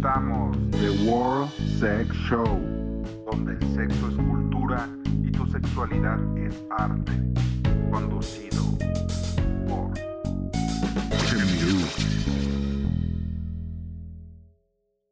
presentamos The World Sex Show, donde el sexo es cultura y tu sexualidad es arte. Conducido por.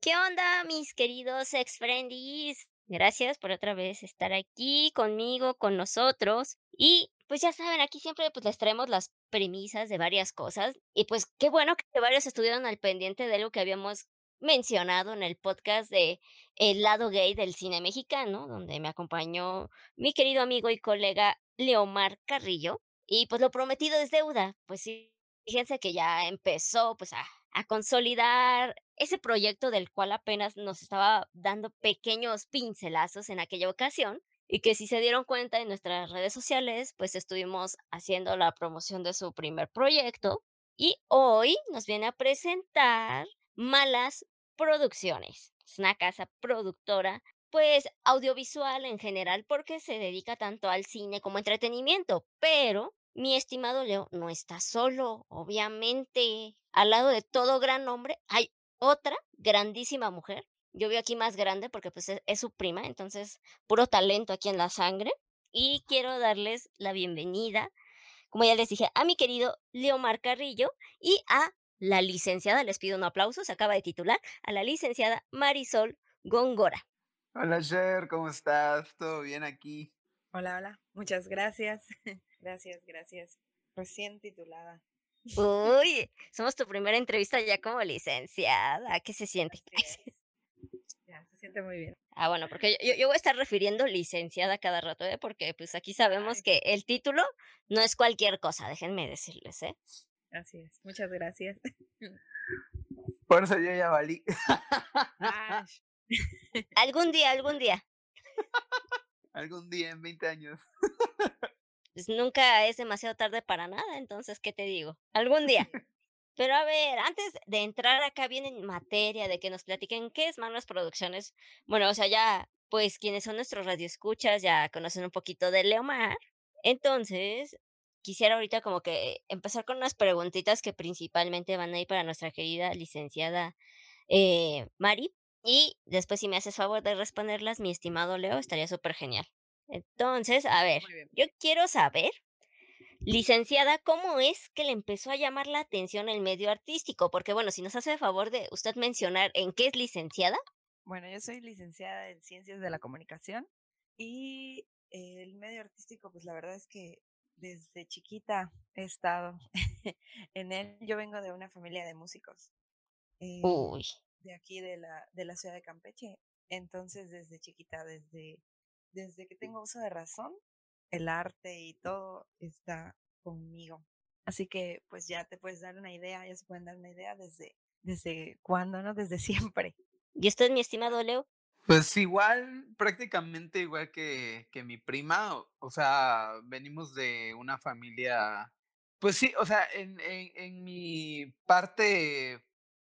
¿Qué onda, mis queridos ex friendies? Gracias por otra vez estar aquí conmigo, con nosotros. Y pues ya saben, aquí siempre pues les traemos las premisas de varias cosas. Y pues qué bueno que varios estuvieron al pendiente de lo que habíamos mencionado en el podcast de El lado gay del cine mexicano, donde me acompañó mi querido amigo y colega Leomar Carrillo. Y pues lo prometido es deuda. Pues sí, fíjense que ya empezó pues a, a consolidar ese proyecto del cual apenas nos estaba dando pequeños pincelazos en aquella ocasión y que si se dieron cuenta en nuestras redes sociales, pues estuvimos haciendo la promoción de su primer proyecto y hoy nos viene a presentar Malas Producciones. Es una casa productora, pues audiovisual en general, porque se dedica tanto al cine como entretenimiento, pero mi estimado Leo no está solo, obviamente. Al lado de todo gran hombre hay otra grandísima mujer. Yo veo aquí más grande porque pues es, es su prima, entonces puro talento aquí en la sangre. Y quiero darles la bienvenida, como ya les dije, a mi querido Leomar Carrillo y a la licenciada, les pido un aplauso, se acaba de titular, a la licenciada Marisol Góngora. Hola Cher, ¿cómo estás? ¿Todo bien aquí? Hola, hola. Muchas gracias. gracias, gracias. Recién titulada. Uy, somos tu primera entrevista ya como licenciada. ¿Qué se siente? Ya, se siente muy bien. Ah, bueno, porque yo, yo voy a estar refiriendo licenciada cada rato, ¿eh? Porque pues aquí sabemos Ay. que el título no es cualquier cosa, déjenme decirles, ¿eh? Así es. Muchas gracias. Por eso yo ya valí. Algún día, algún día. Algún día en 20 años. Pues nunca es demasiado tarde para nada, entonces, ¿qué te digo? Algún día. Pero a ver, antes de entrar acá bien en materia, de que nos platiquen qué es Manos Producciones, bueno, o sea, ya, pues quienes son nuestros radioescuchas ya conocen un poquito de Leomar. Entonces, quisiera ahorita como que empezar con unas preguntitas que principalmente van a ir para nuestra querida licenciada eh, Mari. Y después, si me haces favor de responderlas, mi estimado Leo, estaría súper genial. Entonces, a ver, yo quiero saber, licenciada, ¿cómo es que le empezó a llamar la atención el medio artístico? Porque, bueno, si nos hace el favor de usted mencionar en qué es licenciada. Bueno, yo soy licenciada en Ciencias de la Comunicación y el medio artístico, pues la verdad es que desde chiquita he estado en él. Yo vengo de una familia de músicos. eh, Uy, de aquí de la, de la ciudad de Campeche. Entonces, desde chiquita, desde, desde que tengo uso de razón, el arte y todo está conmigo. Así que, pues ya te puedes dar una idea, ya se pueden dar una idea desde, desde cuándo, ¿no? Desde siempre. ¿y usted, mi estimado Leo? Pues igual, prácticamente igual que, que mi prima, o, sea, venimos de una familia, pues sí, o sea, en, en, en mi parte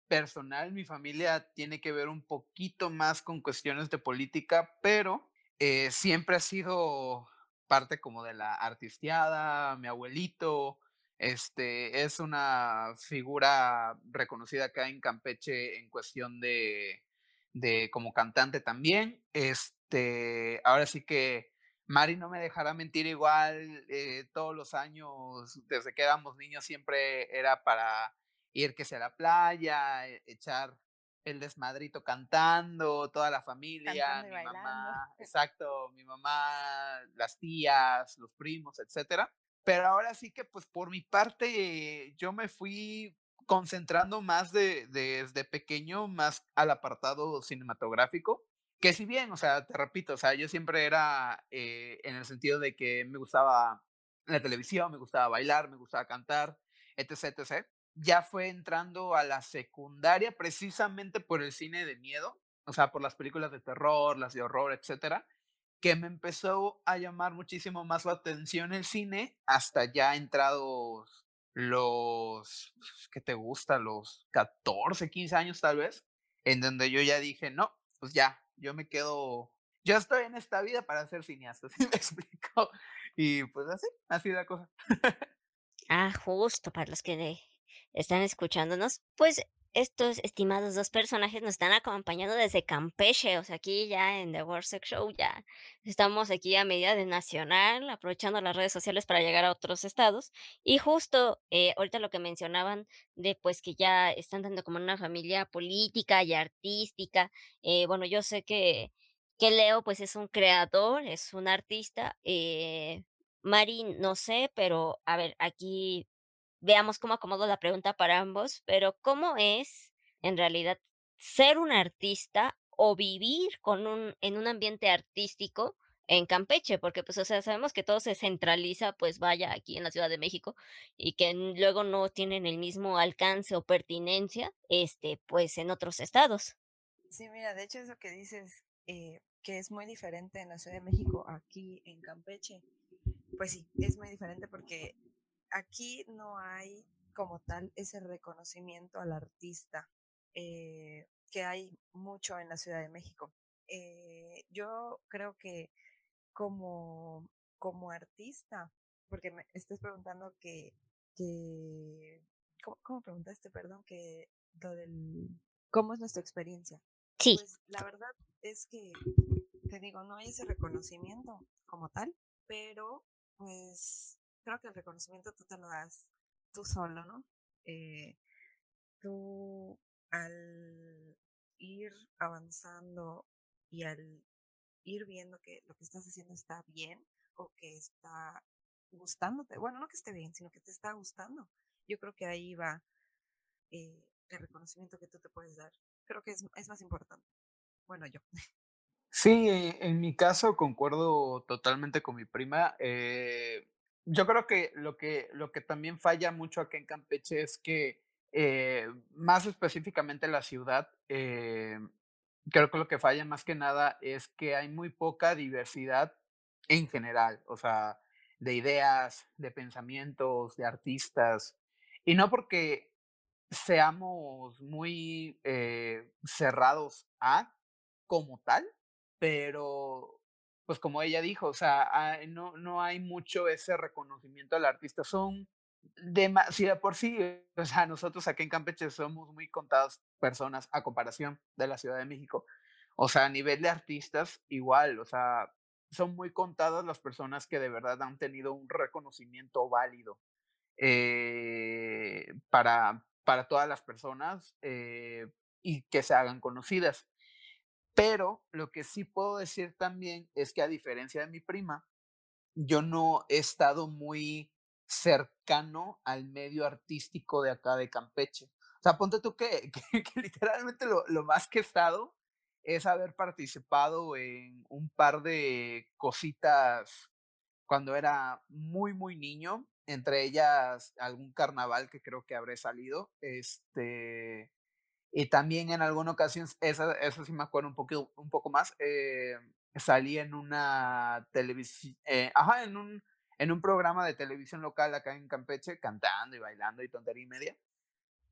personal, mi familia tiene que ver un poquito más con cuestiones de política, pero eh, siempre ha sido parte como de la artisteada, mi abuelito, este, es una figura reconocida acá en Campeche en cuestión de, de como cantante también. Este, ahora sí que Mari no me dejará mentir igual, eh, todos los años, desde que éramos niños, siempre era para ir que sea a la playa, e- echar el desmadrito cantando, toda la familia, mi bailando. mamá, exacto, mi mamá, las tías, los primos, etcétera. Pero ahora sí que pues por mi parte yo me fui concentrando más de, desde pequeño, más al apartado cinematográfico, que si bien, o sea, te repito, o sea, yo siempre era eh, en el sentido de que me gustaba la televisión, me gustaba bailar, me gustaba cantar, etc, etc. Ya fue entrando a la secundaria precisamente por el cine de miedo, o sea, por las películas de terror, las de horror, etcétera, que me empezó a llamar muchísimo más la atención el cine hasta ya entrados los, ¿qué te gusta? Los 14, 15 años tal vez, en donde yo ya dije, no, pues ya, yo me quedo, yo estoy en esta vida para ser cineasta, ¿sí me explico? Y pues así, así la cosa. Ah, justo para los que están escuchándonos. Pues estos estimados dos personajes nos están acompañando desde Campeche, o sea, aquí ya en The World Show ya estamos aquí a medida de nacional, aprovechando las redes sociales para llegar a otros estados. Y justo eh, ahorita lo que mencionaban de pues que ya están dando como una familia política y artística. eh, bueno, yo sé que, que Leo pues es un creador, es un artista. Eh, Mari, no sé, pero a ver, aquí veamos cómo acomodo la pregunta para ambos, pero ¿cómo es en realidad ser un artista o vivir con un, en un ambiente artístico en Campeche? Porque pues, o sea, sabemos que todo se centraliza, pues vaya, aquí en la Ciudad de México y que luego no tienen el mismo alcance o pertinencia, este, pues en otros estados. Sí, mira, de hecho eso que dices, eh, que es muy diferente en la Ciudad de México, aquí en Campeche, pues sí, es muy diferente porque aquí no hay como tal ese reconocimiento al artista eh, que hay mucho en la Ciudad de México. Eh, yo creo que como, como artista, porque me estás preguntando que, que ¿cómo, cómo preguntaste, perdón? Que lo del, ¿cómo es nuestra experiencia? Sí, Pues la verdad es que, te digo, no hay ese reconocimiento como tal, pero pues creo que el reconocimiento tú te lo das tú solo, ¿no? Eh, tú al ir avanzando y al ir viendo que lo que estás haciendo está bien o que está gustándote, bueno, no que esté bien, sino que te está gustando, yo creo que ahí va eh, el reconocimiento que tú te puedes dar. Creo que es, es más importante. Bueno, yo. Sí, en mi caso concuerdo totalmente con mi prima. eh, yo creo que lo que lo que también falla mucho acá en Campeche es que, eh, más específicamente la ciudad, eh, creo que lo que falla más que nada es que hay muy poca diversidad en general, o sea, de ideas, de pensamientos, de artistas. Y no porque seamos muy eh, cerrados a como tal, pero pues como ella dijo, o sea, ah, no, no hay mucho ese reconocimiento al artista, son demasiado por sí, o sea, nosotros aquí en Campeche somos muy contadas personas a comparación de la Ciudad de México, o sea, a nivel de artistas igual, o sea, son muy contadas las personas que de verdad han tenido un reconocimiento válido eh, para, para todas las personas eh, y que se hagan conocidas. Pero lo que sí puedo decir también es que a diferencia de mi prima, yo no he estado muy cercano al medio artístico de acá de Campeche. O sea, ponte tú que, que, que literalmente lo, lo más que he estado es haber participado en un par de cositas cuando era muy, muy niño, entre ellas algún carnaval que creo que habré salido, este, y también en alguna ocasión, esa, eso sí me acuerdo un poco, un poco más, eh, salí en una televisión, ajá, en un, en un programa de televisión local acá en Campeche, cantando y bailando y tontería y media.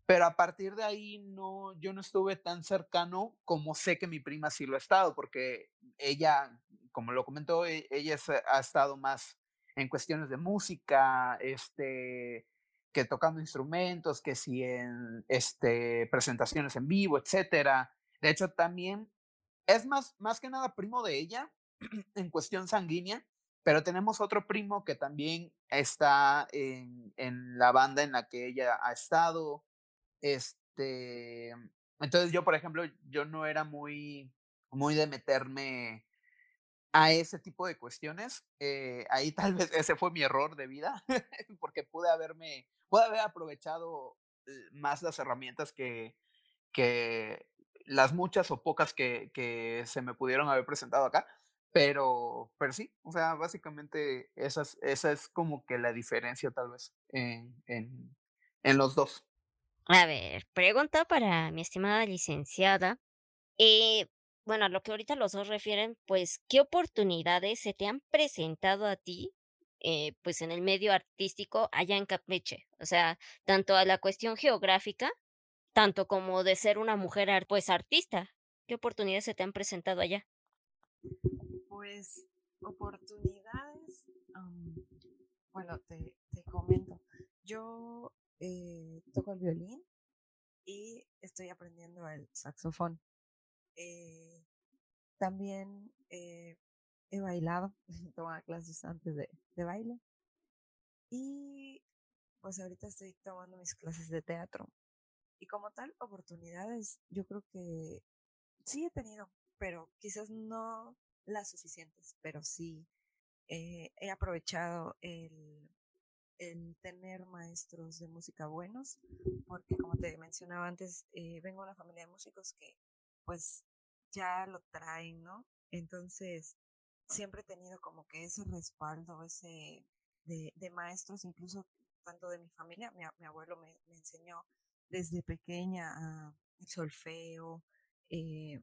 Pero a partir de ahí no, yo no estuve tan cercano como sé que mi prima sí lo ha estado, porque ella, como lo comentó, e- ella ha estado más en cuestiones de música, este, que tocando instrumentos, que si en este, presentaciones en vivo, etcétera. De hecho, también es más, más que nada primo de ella en cuestión sanguínea, pero tenemos otro primo que también está en, en la banda en la que ella ha estado este, entonces yo, por ejemplo, yo no era muy, muy de meterme a ese tipo de cuestiones. eh, ahí tal vez ese fue mi error de vida, porque pude haberme, pude haber aprovechado eh, más las herramientas que, que las muchas o pocas que, que se me pudieron haber presentado acá. Pero, pero sí, o sea, básicamente esa es, esa es como que la diferencia tal vez en, en, en los dos. a ver, pregunta para mi estimada licenciada. Eh, bueno, a lo que ahorita los dos refieren, pues, ¿qué oportunidades se te han presentado a ti, eh, pues, en el medio artístico allá en Campeche? O sea, tanto a la cuestión geográfica, tanto como de ser una mujer, pues, artista. ¿Qué oportunidades se te han presentado allá? Pues oportunidades, am, bueno, te, te comento. Yo eh, toco el violín y estoy aprendiendo el saxofón. Eh, también eh, he bailado, tomaba clases antes de, de baile y pues ahorita estoy tomando mis clases de teatro. Y como tal, oportunidades, yo creo que sí he tenido, pero quizás no las suficientes, pero sí eh, he aprovechado el, el, tener maestros de música buenos, porque como te mencionaba antes, eh, vengo de una familia de músicos que pues ya lo traen, ¿no? Entonces, siempre he tenido como que ese respaldo, ese de, maestros, incluso tanto de mi familia, mi, abuelo me, enseñó desde pequeña a solfeo, eh,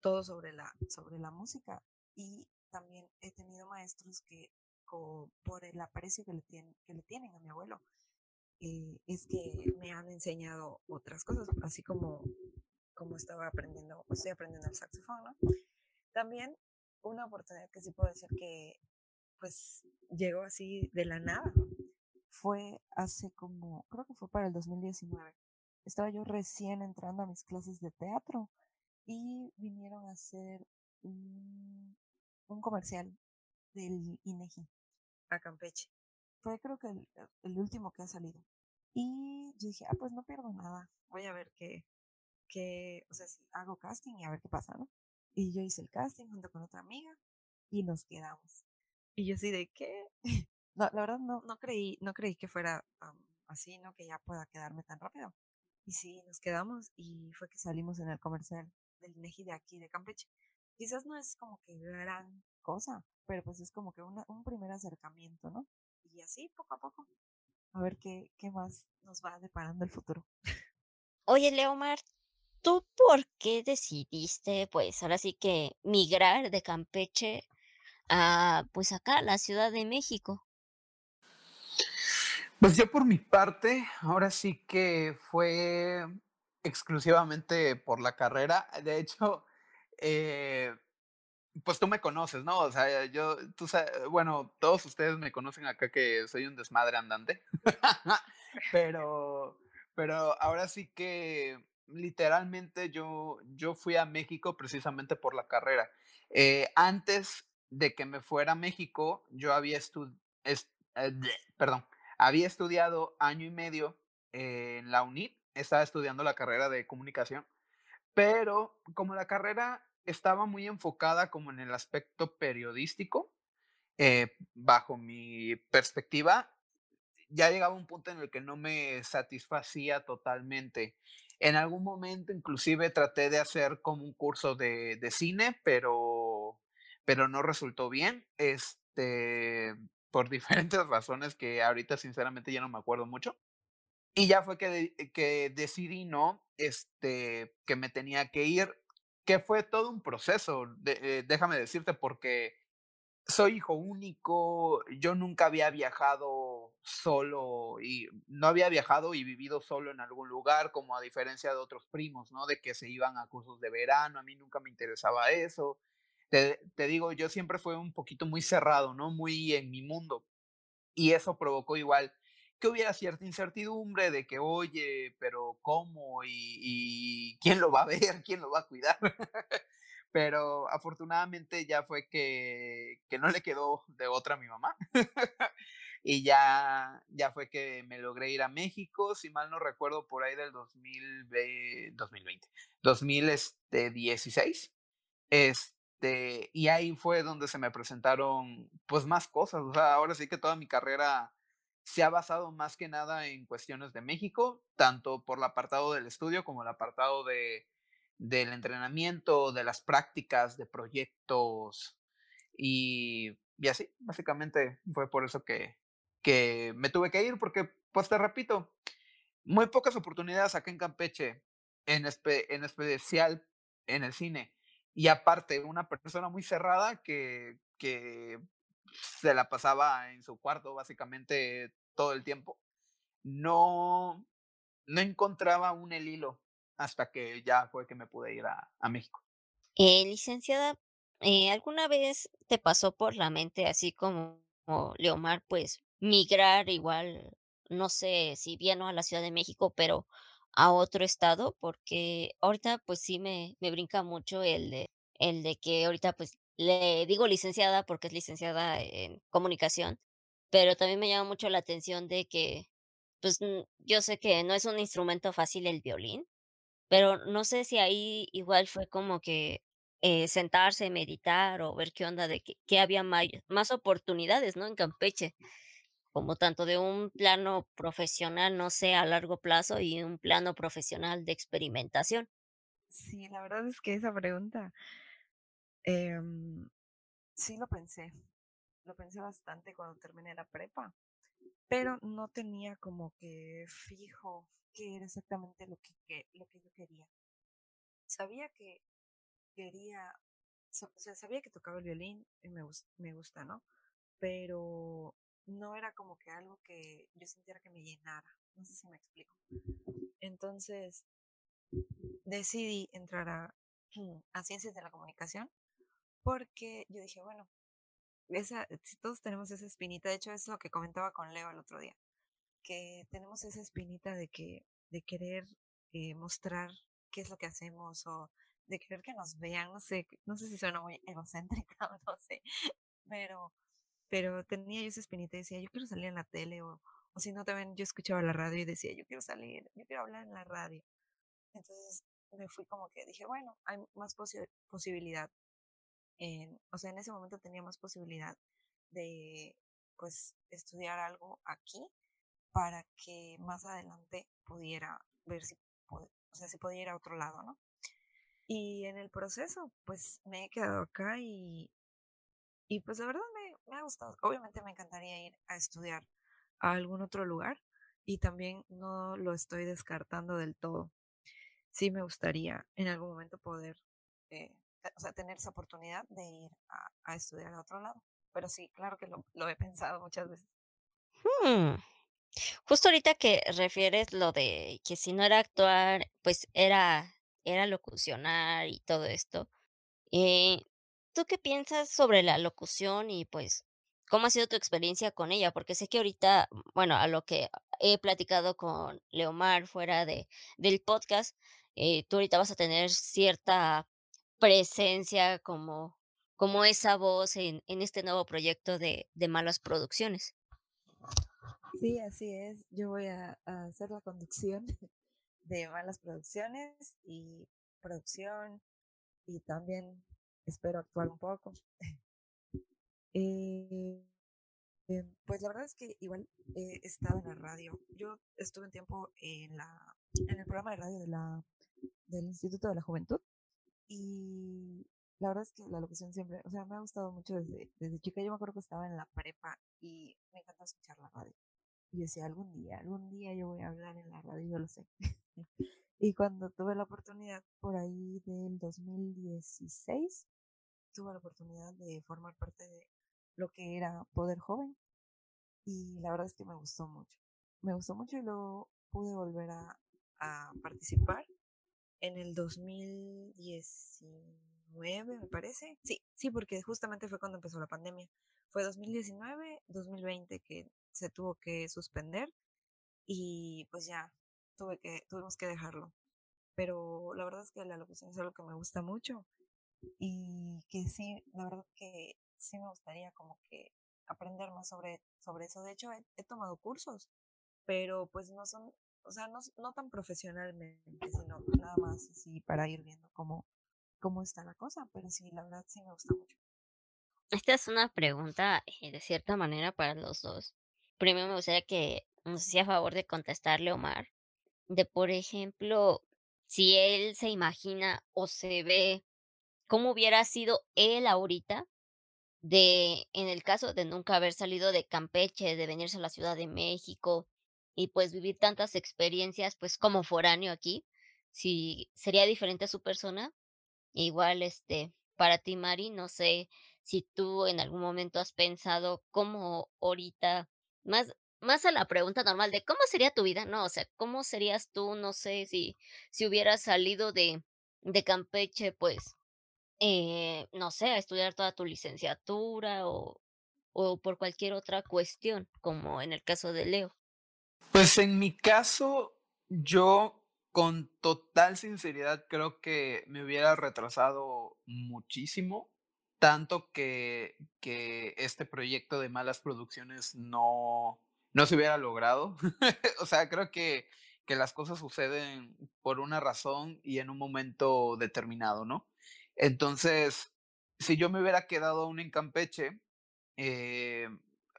todo sobre la, sobre la música y también he tenido maestros que por el aprecio que le, tienen, que le tienen a mi abuelo, eh, es que me han enseñado otras cosas, así como, como estaba aprendiendo, estoy aprendiendo el saxofón, ¿no? También una oportunidad que sí puedo decir que pues llegó así de la nada. Fue hace como, creo que fue para el 2019. Estaba yo recién entrando a mis clases de teatro y vinieron a hacer un, un comercial del INEGI a Campeche. Fue creo que el, el, último que ha salido. Y yo dije, ah, pues no pierdo nada. Voy a ver qué, qué, o sea, si hago casting y a ver qué pasa, ¿no? Y yo hice el casting junto con otra amiga y nos quedamos. Y yo así de, ¿qué? No, la verdad no, no creí, no creí que fuera um, así, ¿no? Que ya pueda quedarme tan rápido. Y sí, nos quedamos y fue que salimos en el comercial del INEGI de aquí, de Campeche. Quizás no es como que gran cosa, pero pues es como que una, un primer acercamiento, ¿no? Y así, poco a poco, a ver qué, qué más nos va deparando el futuro. Oye, Leomar, ¿tú por qué decidiste, pues, ahora sí que migrar de Campeche a, pues acá, la Ciudad de México? Pues yo por mi parte, ahora sí que fue exclusivamente por la carrera. De hecho, eh, pues tú me conoces, ¿no? O sea, yo, tú sabes, bueno, todos ustedes me conocen acá que soy un desmadre andante, pero, pero ahora sí que literalmente yo, yo fui a México precisamente por la carrera. Eh, antes de que me fuera a México, yo había estudiado, eh, perdón, había estudiado año y medio en la UNIT, estaba estudiando la carrera de comunicación, pero como la carrera estaba muy enfocada como en el aspecto periodístico, eh, bajo mi perspectiva, ya llegaba un punto en el que no me satisfacía totalmente. En algún momento inclusive traté de hacer como un curso de, de cine, pero, pero no resultó bien, este, por diferentes razones que ahorita sinceramente ya no me acuerdo mucho. Y ya fue que, que decidí, ¿no? Este, que me tenía que ir que fue todo un proceso, de, eh, déjame decirte, porque soy hijo único, yo nunca había viajado solo y no había viajado y vivido solo en algún lugar, como a diferencia de otros primos, ¿no? De que se iban a cursos de verano, a mí nunca me interesaba eso. Te, te digo, yo siempre fui un poquito muy cerrado, ¿no? Muy en mi mundo. Y eso provocó igual que hubiera cierta incertidumbre de que, oye, pero ¿cómo? ¿Y, y quién lo va a ver? ¿Quién lo va a cuidar? pero afortunadamente ya fue que, que no le quedó de otra a mi mamá. y ya, ya fue que me logré ir a México, si mal no recuerdo, por ahí del 2020, 2020 2016. Este, y ahí fue donde se me presentaron pues más cosas. O sea, ahora sí que toda mi carrera se ha basado más que nada en cuestiones de México, tanto por el apartado del estudio como el apartado de, del entrenamiento, de las prácticas, de proyectos y, y así, básicamente fue por eso que, que me tuve que ir, porque, pues te repito, muy pocas oportunidades acá en Campeche, en, espe en especial en el cine. Y aparte, una persona muy cerrada que, que se la pasaba en su cuarto básicamente todo el tiempo. No, no encontraba un el hilo hasta que ya fue que me pude ir a, a México. Eh, licenciada, eh, ¿alguna vez te pasó por la mente, así como, como Leomar, pues migrar igual, no sé si bien a la Ciudad de México, pero a otro estado, porque ahorita pues sí me, me brinca mucho el de, el de que ahorita pues le digo licenciada porque es licenciada en comunicación, pero también me llama mucho la atención de que pues yo sé que no es un instrumento fácil el violín, pero no sé si ahí igual fue como que eh, sentarse, meditar o ver qué onda de que, había may- más oportunidades, ¿no? En Campeche como tanto de un plano profesional, no sé, a largo plazo y un plano profesional de experimentación. Sí, la verdad es que esa pregunta, em, sí lo pensé, lo pensé bastante cuando terminé la prepa, pero no tenía como que fijo qué era exactamente lo que, lo que yo quería. Sabía que quería, o sea, sabía que tocaba el violín y me, gus- me gusta, ¿no? Pero no era como que algo que yo sintiera que me llenara, no sé si me explico. Entonces decidí entrar a, a ciencias de la comunicación porque yo dije, bueno, esa, todos tenemos esa espinita, de hecho es lo que comentaba con Leo el otro día, que tenemos esa espinita de que, de querer eh, mostrar qué es lo que hacemos o de querer que nos vean, no sé, no sé si suena muy egocéntrica o no sé, pero, pero tenía yo esa espinita y decía, yo quiero salir en la tele o, o si no también yo escuchaba la radio y decía, yo quiero salir, yo quiero hablar en la radio. Entonces me fui como que dije, bueno, hay más posi- posibilidad o sea, en ese momento tenía más posibilidad de, pues, estudiar algo aquí para que más adelante pudiera ver si, o sea, si podía ir a otro lado, ¿no? Y en el proceso, pues, me he quedado acá y, y pues, la verdad me, ha gustado. Obviamente me encantaría ir a estudiar a algún otro lugar y también no lo estoy descartando del todo. Sí me gustaría en algún momento poder eh, o sea, tener esa oportunidad de ir a, a estudiar a otro lado. Pero sí, claro que lo, lo he pensado muchas veces. Hmm, Justo ahorita que refieres lo de que si no era actuar, pues era, era locucionar y todo esto. Eh, ¿tú qué piensas sobre la locución y pues cómo ha sido tu experiencia con ella? Porque sé que ahorita, bueno, a lo que he platicado con Leomar fuera de, del podcast, eh, tú ahorita vas a tener cierta presencia como, como esa voz en, en este nuevo proyecto de, de Malas Producciones. Sí, así es. Yo voy a, a hacer la conducción de malas producciones y producción y también espero actuar un poco. Eh, eh, pues la verdad es que igual he estado en la radio. Yo estuve un tiempo en la en el programa de radio de la del Instituto de la Juventud y la verdad es que la locución siempre, o sea, me ha gustado mucho desde, desde chica. Yo me acuerdo que estaba en la prepa y me encanta escuchar la radio. Y decía, algún día, algún día yo voy a hablar en la radio, yo lo sé. y cuando tuve la oportunidad por ahí del 2016, tuve la oportunidad de formar parte de lo que era Poder Joven y la verdad es que me gustó mucho. Me gustó mucho y luego pude volver a, a participar en el 2019, me parece. Sí, sí, porque justamente fue cuando empezó la pandemia. Fue 2019, 2020 que se tuvo que suspender y pues ya tuve que, tuvimos que dejarlo. Pero la verdad es que la locución es algo que me gusta mucho y que sí, la verdad que sí me gustaría como que aprender más sobre, sobre eso. De hecho, he, tomado cursos, pero pues no son, o sea, no, no tan profesionalmente, sino nada más así para ir viendo cómo, cómo está la cosa. Pero sí, la verdad sí me gusta mucho. Esta es una pregunta eh, de cierta manera para los dos. Primero me gustaría que nos hiciera favor de contestarle Omar, de por ejemplo, si él se imagina o se ve cómo hubiera sido él ahorita de, en el caso de nunca haber salido de Campeche, de venirse a la Ciudad de México y pues vivir tantas experiencias pues como foráneo aquí, si sería diferente su persona Igual, este, para ti, Mari, no sé si tú en algún momento has pensado cómo ahorita, más, más a la pregunta normal de cómo sería tu vida, ¿no? O sea, ¿cómo serías tú? No sé si, si hubieras salido de, de Campeche, pues, eh, no sé, a estudiar toda tu licenciatura o, o por cualquier otra cuestión, como en el caso de Leo. Pues en mi caso, yo con total sinceridad creo que me hubiera retrasado muchísimo, tanto que, que este proyecto de malas producciones no, no se hubiera logrado. o sea, creo que, que las cosas suceden por una razón y en un momento determinado, ¿no? Entonces, si yo me hubiera quedado aún en Campeche, eh,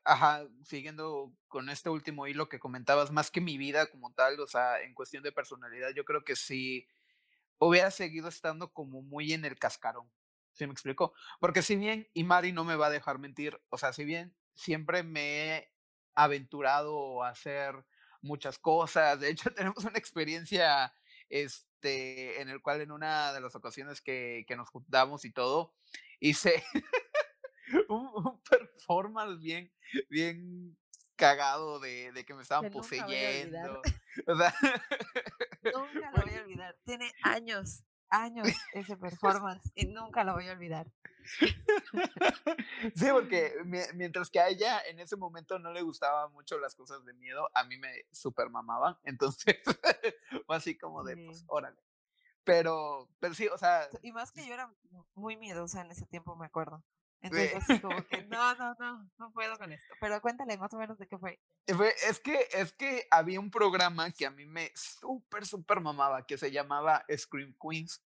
ajá, siguiendo con este último hilo que comentabas, más que mi vida como tal, o sea, en cuestión de personalidad, yo creo que sí hubiera seguido estando como muy en el cascarón. ¿Sí me explico? Porque si bien, y Mari no me va a dejar mentir, o sea, si bien siempre me he aventurado a hacer muchas cosas, de hecho tenemos una experiencia, este, en el cual en una de las ocasiones que, que nos juntamos y todo, hice un, performance bien, bien cagado de, de que me estaban poseyendo. O sea, nunca lo voy a olvidar. Tiene años, años ese performance y nunca lo voy a olvidar. Sí, porque mientras que a ella en ese momento no le gustaban mucho las cosas de miedo, a mí me super mamaban. Entonces, fue así como de, pues, órale. Pero, pero sí, o sea. Y más que yo era muy miedosa en ese tiempo, me acuerdo. Entonces, así como que no, no, no, no puedo con esto. Pero cuéntale más o menos de qué fue. Es que, es que había un programa que a mí me súper, súper mamaba, que se llamaba Scream Queens.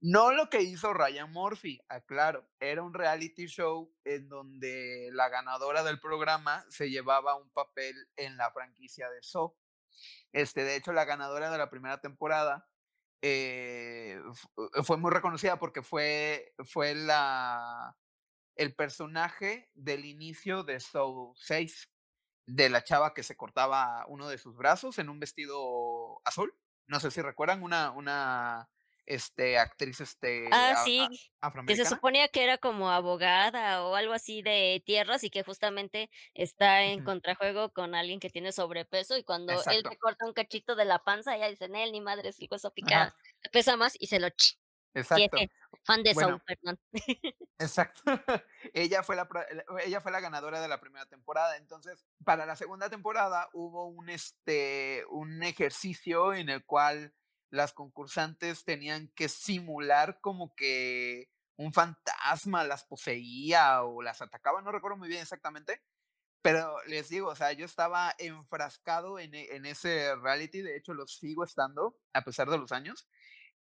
No lo que hizo Ryan Murphy, aclaro, era un reality show en donde la ganadora del programa se llevaba un papel en la franquicia de Saw. Este, de hecho, la ganadora de la primera temporada eh, fue muy reconocida porque fue, fue la, el personaje del inicio de Soul 6, de la chava que se cortaba uno de sus brazos en un vestido azul. No sé si recuerdan una, una este, actriz este, ah, sí, que se suponía que era como abogada o algo así de tierras y que justamente está en contrajuego con alguien que tiene sobrepeso y cuando él te corta un cachito de la panza, ella dice, él ni madre, es el hueso picado, pesa más y se lo ch Exacto. fan de Soul, perdón. Exacto. ella, fue la, ella fue la ganadora de la primera temporada. Entonces, para la segunda temporada hubo un, este, un ejercicio en el cual las concursantes tenían que simular como que un fantasma las poseía o las atacaba, no recuerdo muy bien exactamente, pero les digo, o sea, yo estaba enfrascado en, en ese reality, de hecho lo sigo estando a pesar de los años,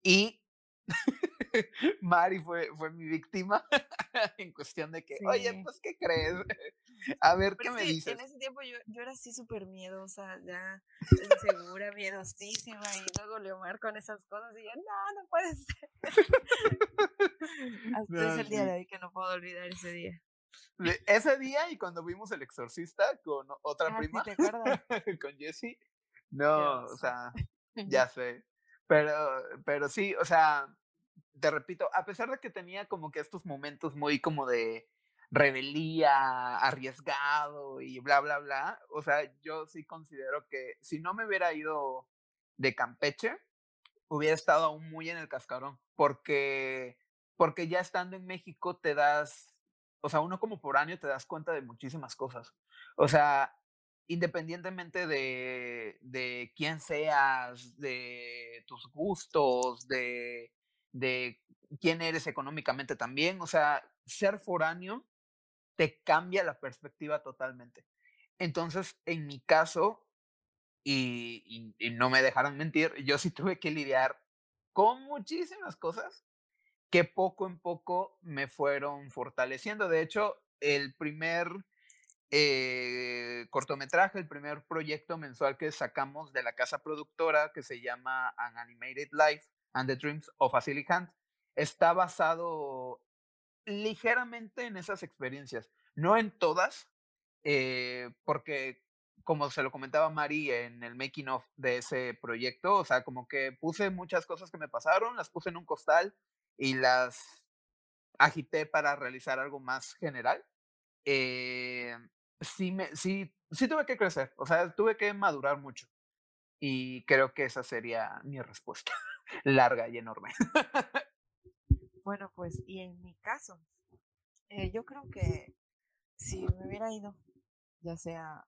y Mari fue, fue mi víctima en cuestión de que, oye, pues, ¿qué crees? A ver, ¿qué me dices? En ese tiempo yo, yo era así súper miedosa, ya insegura, miedosísima, y luego Leomar con esas cosas, y yo, no, no puede ser. Hasta es el día de hoy que no puedo olvidar ese día. Ese día y cuando vimos El Exorcista con otra ah, prima, con Jessie, no, o sea, ya sé. Pero, pero sí, o sea, te repito, a pesar de que tenía como que estos momentos muy como de rebeldía, arriesgado y bla, bla, bla, o sea, yo sí considero que si no me hubiera ido de Campeche, hubiera estado aún muy en el cascarón, porque, porque ya estando en México te das, o sea, uno como por año te das cuenta de muchísimas cosas. O sea, independientemente de, de quién seas, de tus gustos, de, de quién eres económicamente también, o sea, ser foráneo te cambia la perspectiva totalmente. Entonces, en mi caso, y, y, no me dejarán mentir, yo sí tuve que lidiar con muchísimas cosas que poco en poco me fueron fortaleciendo. De hecho, el primer eh, cortometraje, el primer proyecto mensual que sacamos de la casa productora que se llama An Animated Life and the Dreams of a Silly Hand, está basado ligeramente en esas experiencias, no en todas, eh, porque como se lo comentaba Mari en el making of de ese proyecto, o sea, como que puse muchas cosas que me pasaron, las puse en un costal y las agité para realizar algo más general. Eh, sí, me, sí, sí tuve que crecer, o sea, tuve que madurar mucho. Y creo que esa sería mi respuesta, larga y enorme. Bueno, pues, y en mi caso, eh, yo creo que si me hubiera ido, ya sea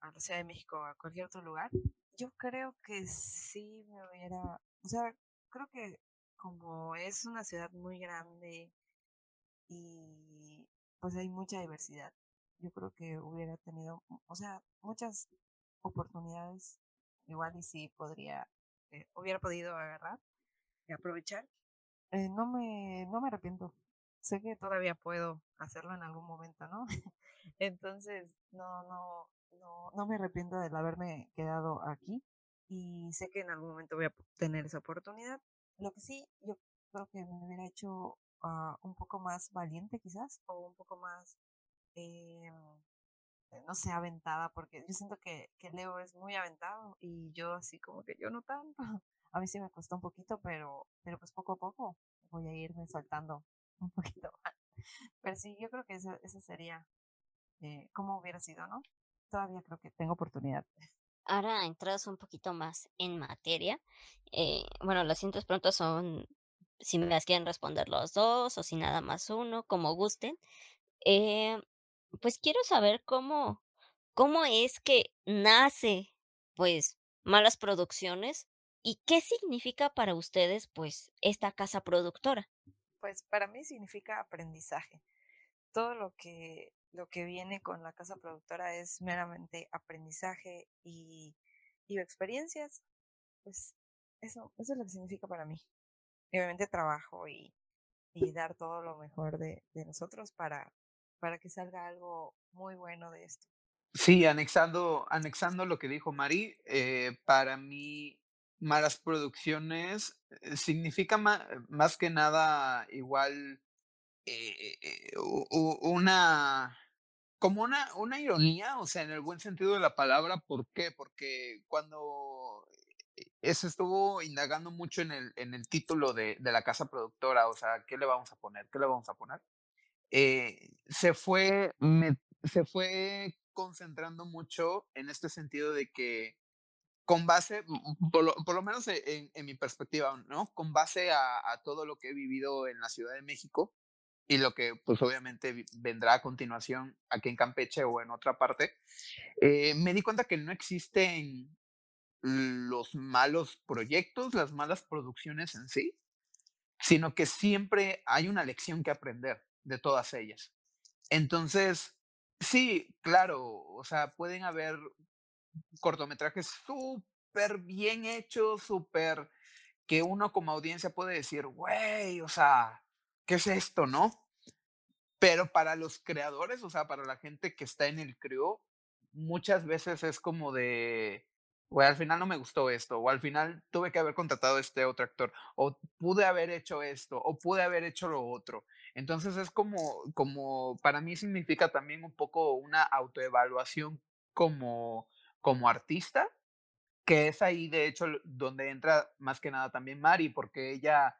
a la Ciudad de México o a cualquier otro lugar, yo creo que sí me hubiera, o sea, creo que como es una ciudad muy grande y pues hay mucha diversidad, yo creo que hubiera tenido, o sea, muchas oportunidades, igual y sí podría, eh, hubiera podido agarrar y aprovechar. Eh, no me, no me arrepiento. Sé que todavía puedo hacerlo en algún momento, ¿no? Entonces, no, no, no, no me arrepiento de haberme quedado aquí y sé que en algún momento voy a tener esa oportunidad. Lo que sí, yo creo que me hubiera hecho uh, un poco más valiente quizás o un poco más, eh, no sé, aventada, porque yo siento que, que Leo es muy aventado y yo así como que yo no tanto. A mí sí me costó un poquito, pero, pero pues poco a poco voy a irme soltando un poquito más. Pero sí, yo creo que eso, eso sería eh, como hubiera sido, ¿no? Todavía creo que tengo oportunidad. Ahora entrados un poquito más en materia, eh, bueno, las siguientes preguntas son si me las quieren responder los dos o si nada más uno, como gusten. Eh, pues quiero saber cómo, cómo es que nace, pues, malas producciones y qué significa para ustedes, pues, esta casa productora. Pues para mí significa aprendizaje. Todo lo que lo que viene con la casa productora es meramente aprendizaje y, y experiencias. Pues eso, eso es lo que significa para mí. Y obviamente trabajo y, y dar todo lo mejor de, de, nosotros para, para que salga algo muy bueno de esto. Sí, anexando, anexando lo que dijo Mari, eh, para mí malas producciones eh, significa ma más que nada igual eh, una como una, una ironía, o sea, en el buen sentido de la palabra, ¿por qué? Porque cuando eso estuvo indagando mucho en el, en el título de, de la casa productora, o sea, ¿qué le vamos a poner? ¿Qué le vamos a poner? Eh, se, fue, me, se fue concentrando mucho en este sentido de que con base, por lo, por lo menos en, en, mi perspectiva, ¿no? Con base a, a, todo lo que he vivido en la Ciudad de México, y lo que pues obviamente vendrá a continuación aquí en Campeche o en otra parte, eh, me di cuenta que no existen los malos proyectos, las malas producciones en sí, sino que siempre hay una lección que aprender de todas ellas. Entonces, sí, claro, o sea, pueden haber cortometrajes súper bien hechos, súper que uno como audiencia puede decir, güey, o sea, ¿qué es esto, no? Pero para los creadores, o sea, para la gente que está en el crew, muchas veces es como de, güey, al final no me gustó esto, o al final tuve que haber contratado este otro actor, o pude haber hecho esto, o pude haber hecho lo otro. Entonces es como, como, para mí significa también un poco una autoevaluación como, como artista, que es ahí de hecho donde entra más que nada también Mari, porque ella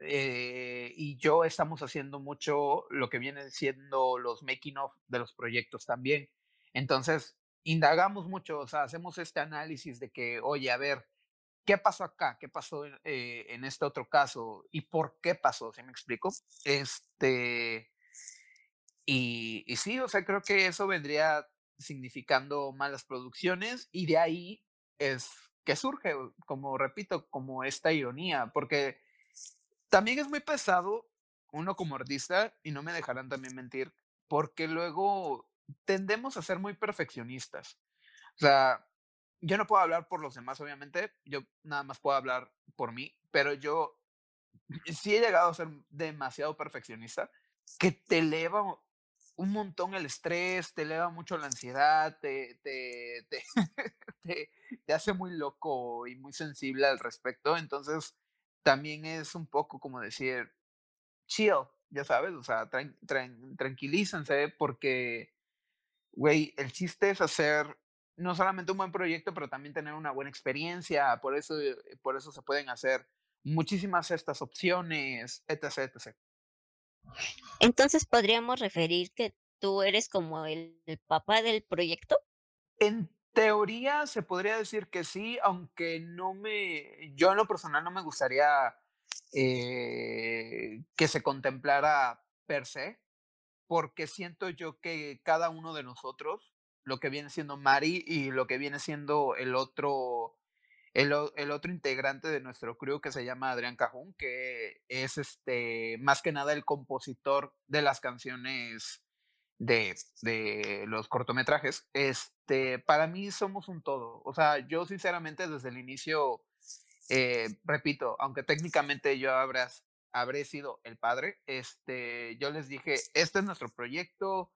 eh, y yo estamos haciendo mucho lo que viene siendo los making of de los proyectos también. Entonces, indagamos mucho, o sea, hacemos este análisis de que, oye, a ver, ¿qué pasó acá? ¿Qué pasó eh, en este otro caso? ¿Y por qué pasó? ¿Sí me explico? Este, y, y sí, o sea, creo que eso vendría significando malas producciones y de ahí es que surge, como repito, como esta ironía, porque también es muy pesado uno como artista, y no me dejarán también mentir, porque luego tendemos a ser muy perfeccionistas. O sea, yo no puedo hablar por los demás, obviamente, yo nada más puedo hablar por mí, pero yo sí he llegado a ser demasiado perfeccionista, que te eleva un montón el estrés, te eleva mucho la ansiedad, te, te, te, te, te hace muy loco y muy sensible al respecto. Entonces, también es un poco como decir, chill, ya sabes, o sea, tran, tran, tranquilízanse porque, güey, el chiste es hacer no solamente un buen proyecto, pero también tener una buena experiencia, por eso, eh, por eso se pueden hacer muchísimas estas opciones, etc, etc. Entonces, ¿podríamos referir que tú eres como el, el papá del proyecto? En teoría se podría decir que sí, aunque no me, yo en lo personal no me gustaría eh, que se contemplara per se, porque siento yo que cada uno de nosotros lo que viene siendo Mari y lo que viene siendo el otro, el, el, otro integrante de nuestro crew que se llama Adrián Cajún, que es este, más que nada el compositor de las canciones de, de, los cortometrajes, este, para mí somos un todo. O sea, yo sinceramente desde el inicio, eh, repito, aunque técnicamente yo habrás, habré sido el padre, este, yo les dije, este es nuestro proyecto,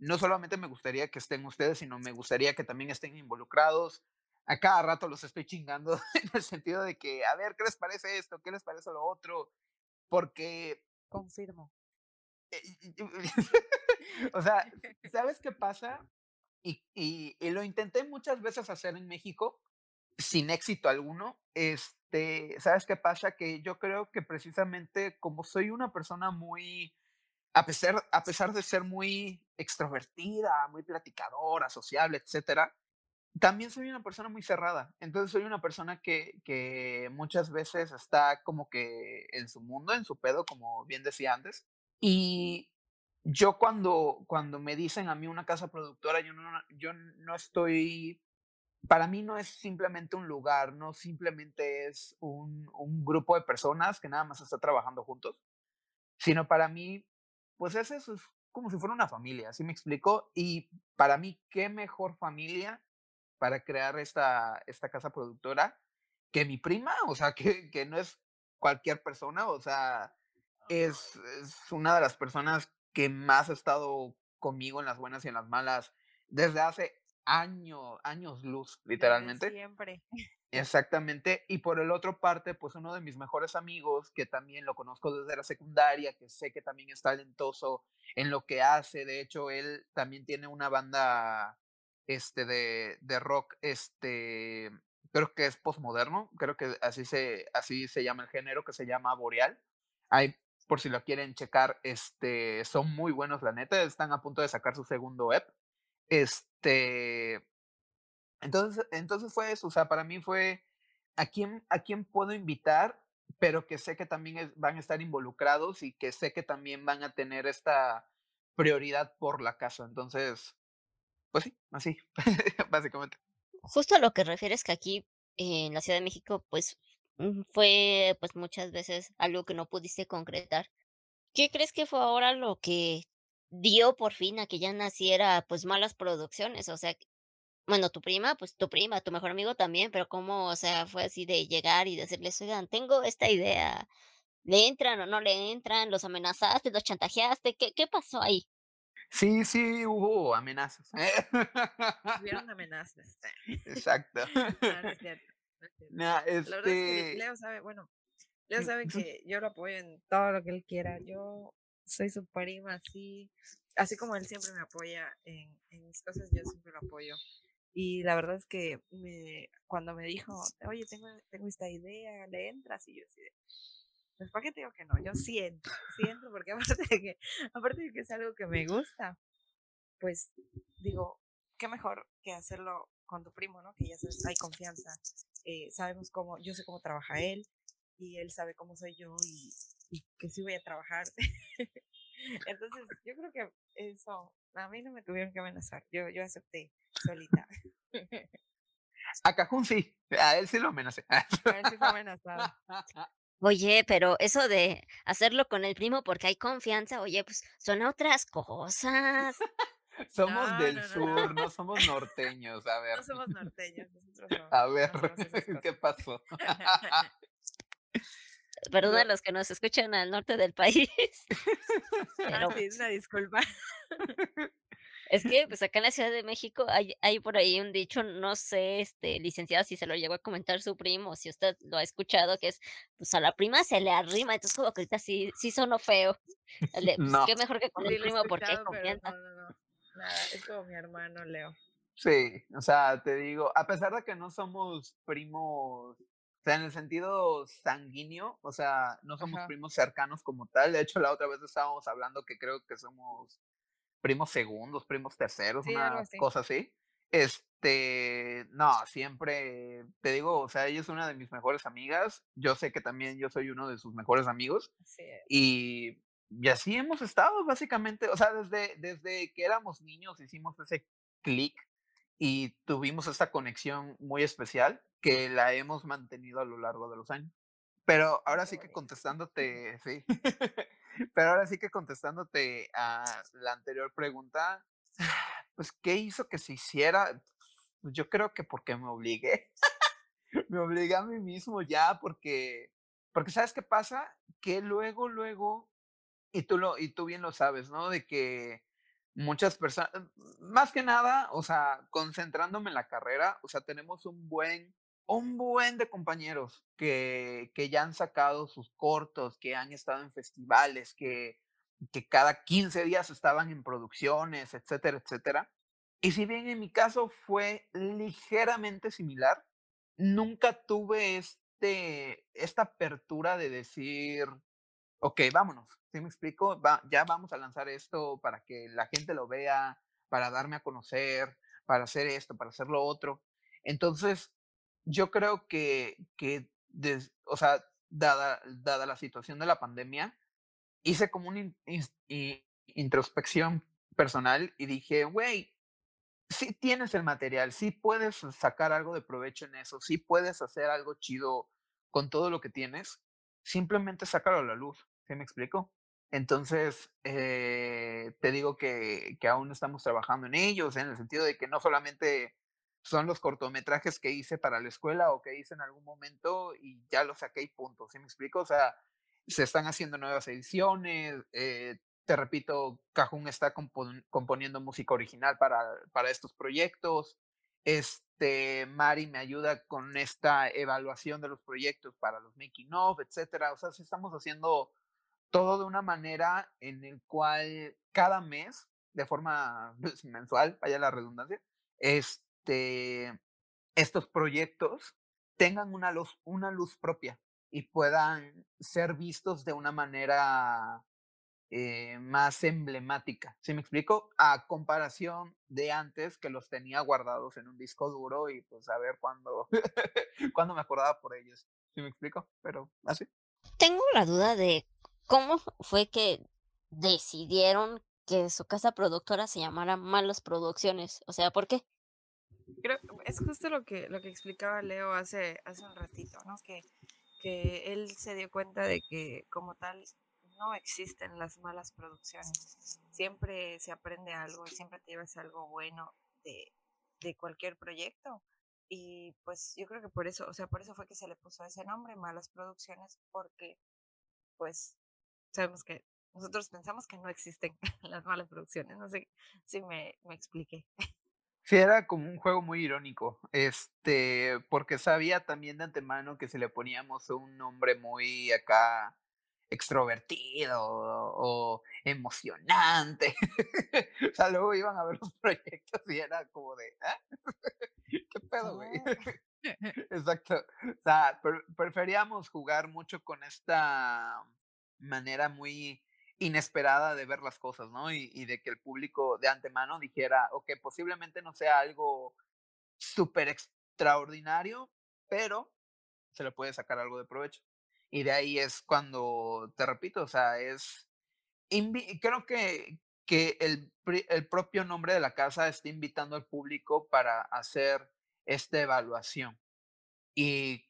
no solamente me gustaría que estén ustedes, sino me gustaría que también estén involucrados. A cada rato los estoy chingando en el sentido de que, a ver, ¿qué les parece esto? ¿Qué les parece lo otro? Porque... Confirmo. Eh, o sea, ¿sabes qué pasa? Y, y, lo intenté muchas veces hacer en México sin éxito alguno. Este, ¿sabes qué pasa? Que yo creo que precisamente como soy una persona muy, a pesar, a pesar de ser muy extrovertida, muy platicadora, sociable, etcétera, también soy una persona muy cerrada. Entonces soy una persona que, que muchas veces está como que en su mundo, en su pedo, como bien decía antes. Y yo cuando, cuando me dicen a mí una casa productora, yo no, yo no estoy, para mí no es simplemente un lugar, no simplemente es un, un grupo de personas que nada más está trabajando juntos, sino para mí, pues es eso, es como si fuera una familia, ¿sí me explico? Y para mí, ¿qué mejor familia para crear esta, esta casa productora que mi prima? O sea, que, que no es cualquier persona, o sea, es, es una de las personas que más ha estado conmigo en las buenas y en las malas desde hace años, años luz, literalmente. siempre. Exactamente. Y por el otro parte, pues uno de mis mejores amigos, que también lo conozco desde la secundaria, que sé que también es talentoso en lo que hace. De hecho, él también tiene una banda este, de, de rock, este, creo que es postmoderno, creo que así se, así se llama el género, que se llama Boreal. Hay por si lo quieren checar, este, son muy buenos, la neta, están a punto de sacar su segundo EP. Este, entonces, entonces fue eso, o sea, para mí fue a quién, a quién puedo invitar, pero que sé que también van a estar involucrados y que sé que también van a tener esta prioridad por la casa. Entonces, pues sí, así, básicamente. Justo a lo que refieres que aquí en la Ciudad de México, pues fue pues muchas veces algo que no pudiste concretar. ¿Qué crees que fue ahora lo que dio por fin a que ya naciera pues malas producciones? O sea, bueno, tu prima, pues tu prima, tu mejor amigo también, pero cómo, o sea, fue así de llegar y decirles, oigan, tengo esta idea, ¿le entran o no le entran? ¿Los amenazaste, los chantajeaste? ¿Qué, qué pasó ahí? Sí, sí, hubo amenazas. Hubieron amenazas. Exacto. La verdad es que este Leo sabe, bueno, Leo sabe que yo lo apoyo en todo lo que él quiera. Yo soy su prima, así, así como él siempre me apoya en, en mis cosas, yo siempre lo apoyo. Y la verdad es que me, cuando me dijo, oye, tengo, tengo esta idea, ¿le entras? Y yo así pues ¿para qué te digo que no? Yo siento, siento, porque aparte de que, aparte de que es algo que me gusta, pues digo, qué mejor que hacerlo con tu primo, ¿no? Que ya sabes, hay confianza, eh, sabemos cómo, yo sé cómo trabaja él y él sabe cómo soy yo y que sí voy a trabajar. Entonces, yo creo que eso, a mí no me tuvieron que amenazar, yo, yo acepté solita. A Cajun sí, a él sí lo amenacé. A él sí fue amenazado. Oye, pero eso de hacerlo con el primo porque hay confianza, oye, pues son otras cosas. Somos del sur, no. somos norteños, a ver. No somos norteños, nosotros no. A ver, ¿qué pasó? Perdón a los que nos escuchan al norte del país. Pero, ah, sí, una disculpa. Es que, pues acá en la Ciudad de México hay, hay por ahí un dicho, no sé, este, licenciada, si se lo llegó a comentar su primo, si usted lo ha escuchado, que es, pues a la prima se le arrima, entonces como que ahorita sí, sí sonó feo. pues, no. Qué mejor que con el primo porque hay confianza. No, no, no. Nada, es como mi hermano Leo. Sí, o sea, te digo, a pesar de que no somos primos, o sea, en el sentido sanguíneo, o sea, no somos primos cercanos como tal. De hecho, la otra vez estábamos hablando que creo que somos primos segundos, primos terceros, una cosa así. Este, no, siempre te digo, o sea, ella es una de mis mejores amigas. Yo sé que también yo soy uno de sus mejores amigos. Sí. Y y así hemos estado, básicamente. O sea, desde, desde que éramos niños hicimos ese clic y tuvimos esta conexión muy especial que la hemos mantenido a lo largo de los años. Pero ahora sí que contestándote, sí, pero ahora sí que contestándote a la anterior pregunta, pues, ¿qué hizo que se hiciera? Pues, yo creo que porque me obligué. me obligué a mí mismo ya porque, porque ¿sabes qué pasa? Que luego, luego, y tú, lo, y tú bien lo sabes, ¿no? De que muchas personas, más que nada, o sea, concentrándome en la carrera, o sea, tenemos un buen, un buen de compañeros que, que ya han sacado sus cortos, que han estado en festivales, que, que cada 15 días estaban en producciones, etcétera, etcétera. Y si bien en mi caso fue ligeramente similar, nunca tuve este, esta apertura de decir, ok, vámonos, ¿sí me explico? ya vamos a lanzar esto para que la gente lo vea, para darme a conocer, para hacer esto, para hacer lo otro. Entonces, yo creo que, que o sea, dada, dada la situación de la pandemia, hice como una introspección personal y dije, güey, sí tienes el material, sí puedes sacar algo de provecho en eso, sí puedes hacer algo chido con todo lo que tienes, simplemente sácalo a la luz, ¿sí me explico? Entonces, eh, te digo que, que, aún estamos trabajando en ellos, en el sentido de que no solamente son los cortometrajes que hice para la escuela o que hice en algún momento y ya los saqué y punto, ¿sí me explico? O sea, se están haciendo nuevas ediciones, eh, te repito, Cajun está componiendo música original para, estos proyectos. Este, Mari me ayuda con esta evaluación de los proyectos para los making of, etcétera. O sea, sí estamos haciendo todo de una manera en el cual cada mes, de forma pues, mensual, vaya la redundancia, este, estos proyectos tengan una luz, una luz propia y puedan ser vistos de una manera eh, más emblemática. ¿Sí me explico? A comparación de antes que los tenía guardados en un disco duro y pues a ver cuándo, cuándo me acordaba por ellos. ¿Sí me explico? Pero así. Tengo la duda de cómo fue que decidieron que su casa productora se llamara Malos Producciones. O sea, ¿por qué? Creo, es justo lo que, lo que explicaba Leo hace, hace un ratito, ¿no? Que, que él se dio cuenta de que como tal no existen las malas producciones. Siempre se aprende algo, siempre te llevas algo bueno de, de cualquier proyecto. Y pues yo creo que por eso, o sea, por eso fue que se le puso ese nombre, malas producciones, porque pues sabemos que nosotros pensamos que no existen las malas producciones. No sé si me, me expliqué. Sí, era como un juego muy irónico, este, porque sabía también de antemano que si le poníamos un nombre muy acá extrovertido o, emocionante. o sea, luego iban a ver los proyectos y era como de, ¿ah? ¿Qué pedo, güey? Exacto. O sea, preferíamos jugar mucho con esta manera muy inesperada de ver las cosas, ¿no? Y, de que el público de antemano dijera, ok, posiblemente no sea algo súper extraordinario, pero se le puede sacar algo de provecho. Y de ahí es cuando, te repito, o sea, es, creo que, que el, el propio nombre de la casa está invitando al público para hacer esta evaluación. Y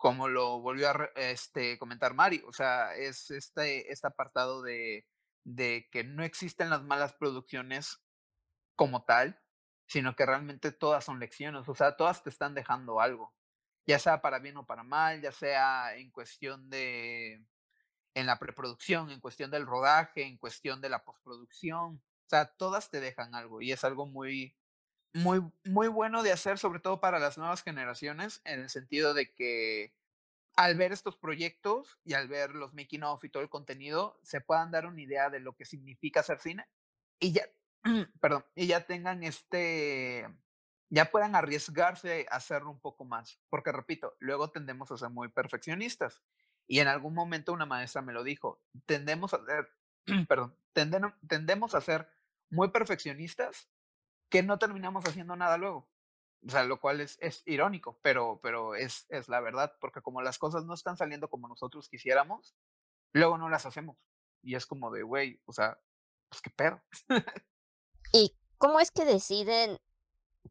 como lo volvió a este, comentar Mari, o sea, es este, este apartado de, de que no existen las malas producciones como tal, sino que realmente todas son lecciones, o sea, todas te están dejando algo ya sea para bien o para mal, ya sea en cuestión de, en la preproducción, en cuestión del rodaje, en cuestión de la postproducción, o sea, todas te dejan algo y es algo muy, muy, muy bueno de hacer, sobre todo para las nuevas generaciones, en el sentido de que al ver estos proyectos y al ver los making of y todo el contenido, se puedan dar una idea de lo que significa hacer cine y ya, perdón, y ya tengan este, ya puedan arriesgarse a hacerlo un poco más. Porque repito, luego tendemos a ser muy perfeccionistas. Y en algún momento una maestra me lo dijo, tendemos a ser, perdón, tendemos a ser muy perfeccionistas que no terminamos haciendo nada luego. O sea, lo cual es, es irónico, pero, pero es, es la verdad, porque como las cosas no están saliendo como nosotros quisiéramos, luego no las hacemos. Y es como de, güey, o sea, pues qué pedo. ¿Y cómo es que deciden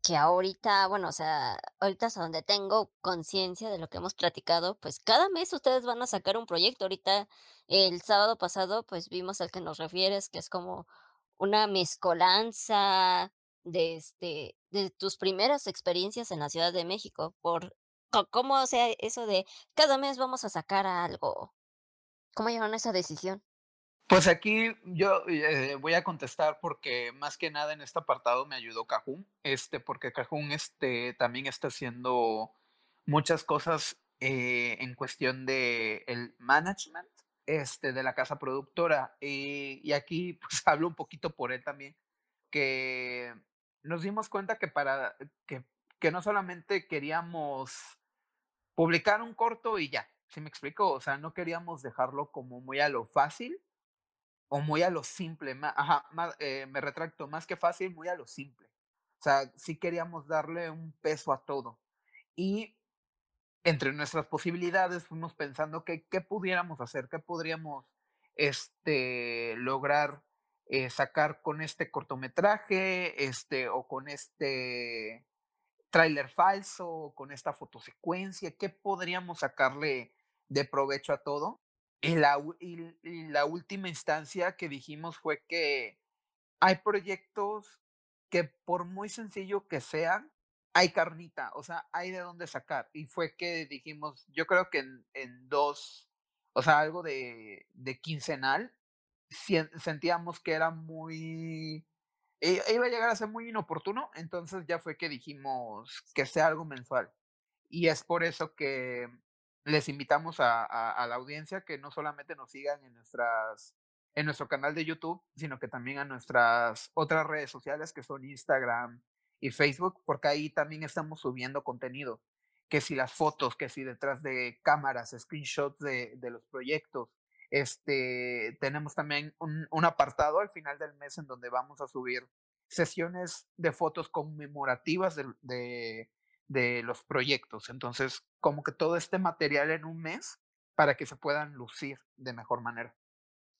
que ahorita, bueno, o sea, ahorita hasta donde tengo conciencia de lo que hemos platicado, pues cada mes ustedes van a sacar un proyecto. Ahorita, el sábado pasado, pues vimos al que nos refieres, que es como una mezcolanza de este, de tus primeras experiencias en la Ciudad de México, por co- cómo, sea, eso de cada mes vamos a sacar algo. ¿Cómo llevaron esa decisión? Pues aquí yo eh, voy a contestar porque más que nada en este apartado me ayudó Cajún, este, porque Cajún este, también está haciendo muchas cosas eh, en cuestión de el management este, de la casa productora. Y aquí pues hablo un poquito por él también, que nos dimos cuenta que para que, que no solamente queríamos publicar un corto y ya, ¿sí me explico? O sea, no queríamos dejarlo como muy a lo fácil o muy a lo simple, ma ajá, ma eh, me retracto, más que fácil, muy a lo simple. O sea, sí queríamos darle un peso a todo. Y entre nuestras posibilidades fuimos pensando que qué pudiéramos hacer, qué podríamos, este, lograr, eh, sacar con este cortometraje, este, o con este tráiler falso, o con esta fotosecuencia, qué podríamos sacarle de provecho a todo. Y la, y, la última instancia que dijimos fue que hay proyectos que por muy sencillo que sean, hay carnita, o sea, hay de dónde sacar. Y fue que dijimos, yo creo que en, en dos, o sea, algo de, de quincenal, sentíamos que era muy, i- iba a llegar a ser muy inoportuno, entonces ya fue que dijimos que sea algo mensual. Y es por eso que les invitamos a, a- a la audiencia que no solamente nos sigan en nuestras en nuestro canal de YouTube, sino que también a nuestras otras redes sociales que son Instagram y Facebook, porque ahí también estamos subiendo contenido, que si las fotos, que si detrás de cámaras, screenshots de, de los proyectos. Este, tenemos también un, un apartado al final del mes en donde vamos a subir sesiones de fotos conmemorativas de, de, los proyectos. Entonces, como que todo este material en un mes para que se puedan lucir de mejor manera.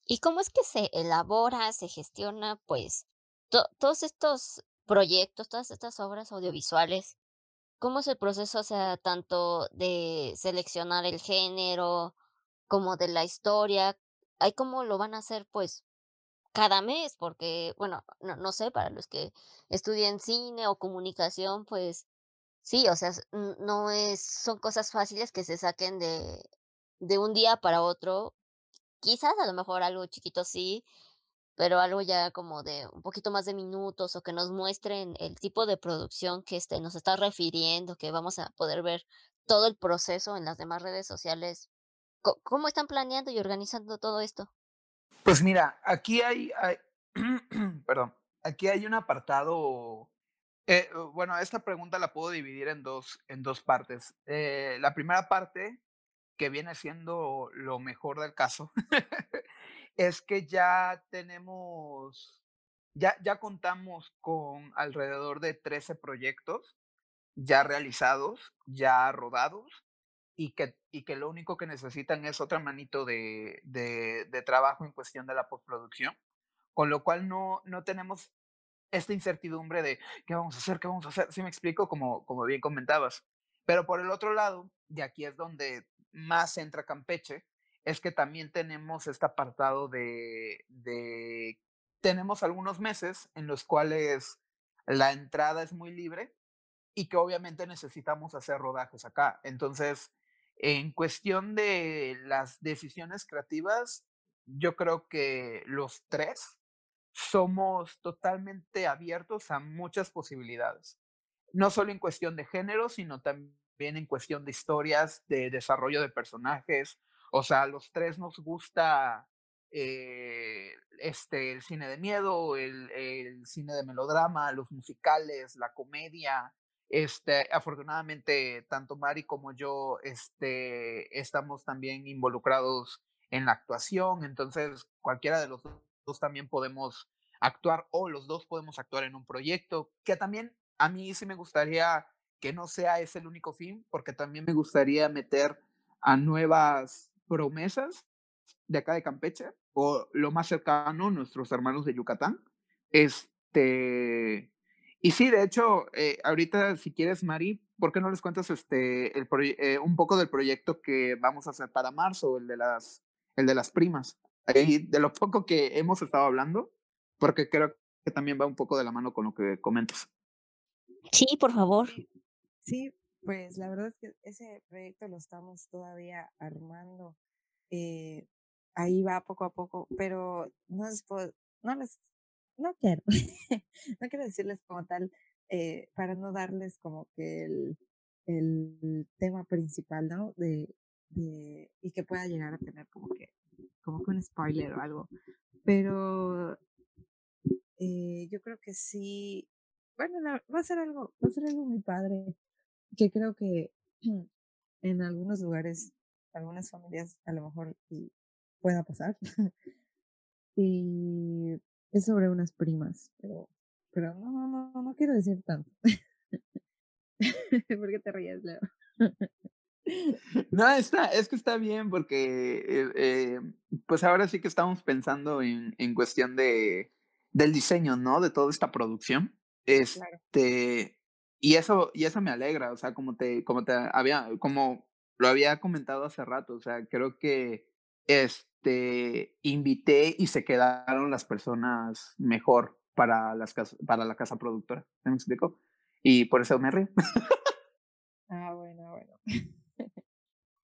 ¿Y cómo es que se elabora, se gestiona, pues, to todos estos proyectos, todas estas obras audiovisuales? ¿Cómo es el proceso, o sea, tanto de seleccionar el género como de la historia? ¿Hay cómo lo van a hacer, pues, cada mes? Porque, bueno, no no sé, para los que estudian cine o comunicación, pues sí, o sea, no es son cosas fáciles que se saquen de de un día para otro. Quizás, a lo mejor algo chiquito sí, pero algo ya como de un poquito más de minutos, o que nos muestren el tipo de producción que, este, nos está refiriendo, que vamos a poder ver todo el proceso en las demás redes sociales. ¿Co cómo están planeando y organizando todo esto? Pues mira, aquí hay, perdón, aquí hay un apartado. eh, bueno, esta pregunta la puedo dividir en dos, en dos partes. Eh, la primera parte, que viene siendo lo mejor del caso, es que ya tenemos, ya, ya contamos con alrededor de 13 proyectos ya realizados, ya rodados, y que, y que lo único que necesitan es otra manito de, de, de trabajo en cuestión de la postproducción, con lo cual no, no tenemos esta incertidumbre de qué vamos a hacer, qué vamos a hacer, ¿sí me explico? Como, como bien comentabas. Pero por el otro lado, y aquí es donde más entra Campeche, es que también tenemos este apartado de, de, tenemos algunos meses en los cuales la entrada es muy libre y que obviamente necesitamos hacer rodajes acá. Entonces, en cuestión de las decisiones creativas, yo creo que los tres somos totalmente abiertos a muchas posibilidades. No solo en cuestión de género, sino también en cuestión de historias, de desarrollo de personajes. O sea, a los tres nos gusta eh, este, el cine de miedo, el, el cine de melodrama, los musicales, la comedia. Este, afortunadamente, tanto Mari como yo este, estamos también involucrados en la actuación, entonces cualquiera de los dos también podemos actuar o los dos podemos actuar en un proyecto, que también a mí sí me gustaría que no sea ese el único fin, porque también me gustaría meter a nuevas promesas de acá de Campeche, o lo más cercano, nuestros hermanos de Yucatán. Este, y sí, de hecho, eh, ahorita si quieres, Mari, ¿por qué no les cuentas este, el eh, un poco del proyecto que vamos a hacer para marzo, el de las, el de las primas? Ahí, de lo poco que hemos estado hablando, porque creo que también va un poco de la mano con lo que comentas. Sí, por favor. Sí, pues la verdad es que ese proyecto lo estamos todavía armando. Eh, ahí va poco a poco, pero no les puedo, no les, no quiero, no quiero decirles como tal, eh, para no darles como que el, el tema principal, ¿no? De, y que pueda llegar a tener como que, como que un spoiler o algo. Pero eh, yo creo que sí, bueno, va a ser algo, va a ser algo muy padre, que creo que en algunos lugares, algunas familias a lo mejor pueda pasar. y es sobre unas primas, pero, pero no, no, no, no quiero decir tanto. ¿Por qué te ríes, Leo? No, está, es que está bien porque eh, eh, pues ahora sí que estamos pensando en, en cuestión de del diseño, ¿no? De toda esta producción. Este, y eso, y eso me alegra, o sea, como te, como te había, como lo había comentado hace rato, o sea, creo que este, invité y se quedaron las personas mejor para, las para la casa productora. ¿Me explico? Y por eso me río. ah, bueno, bueno.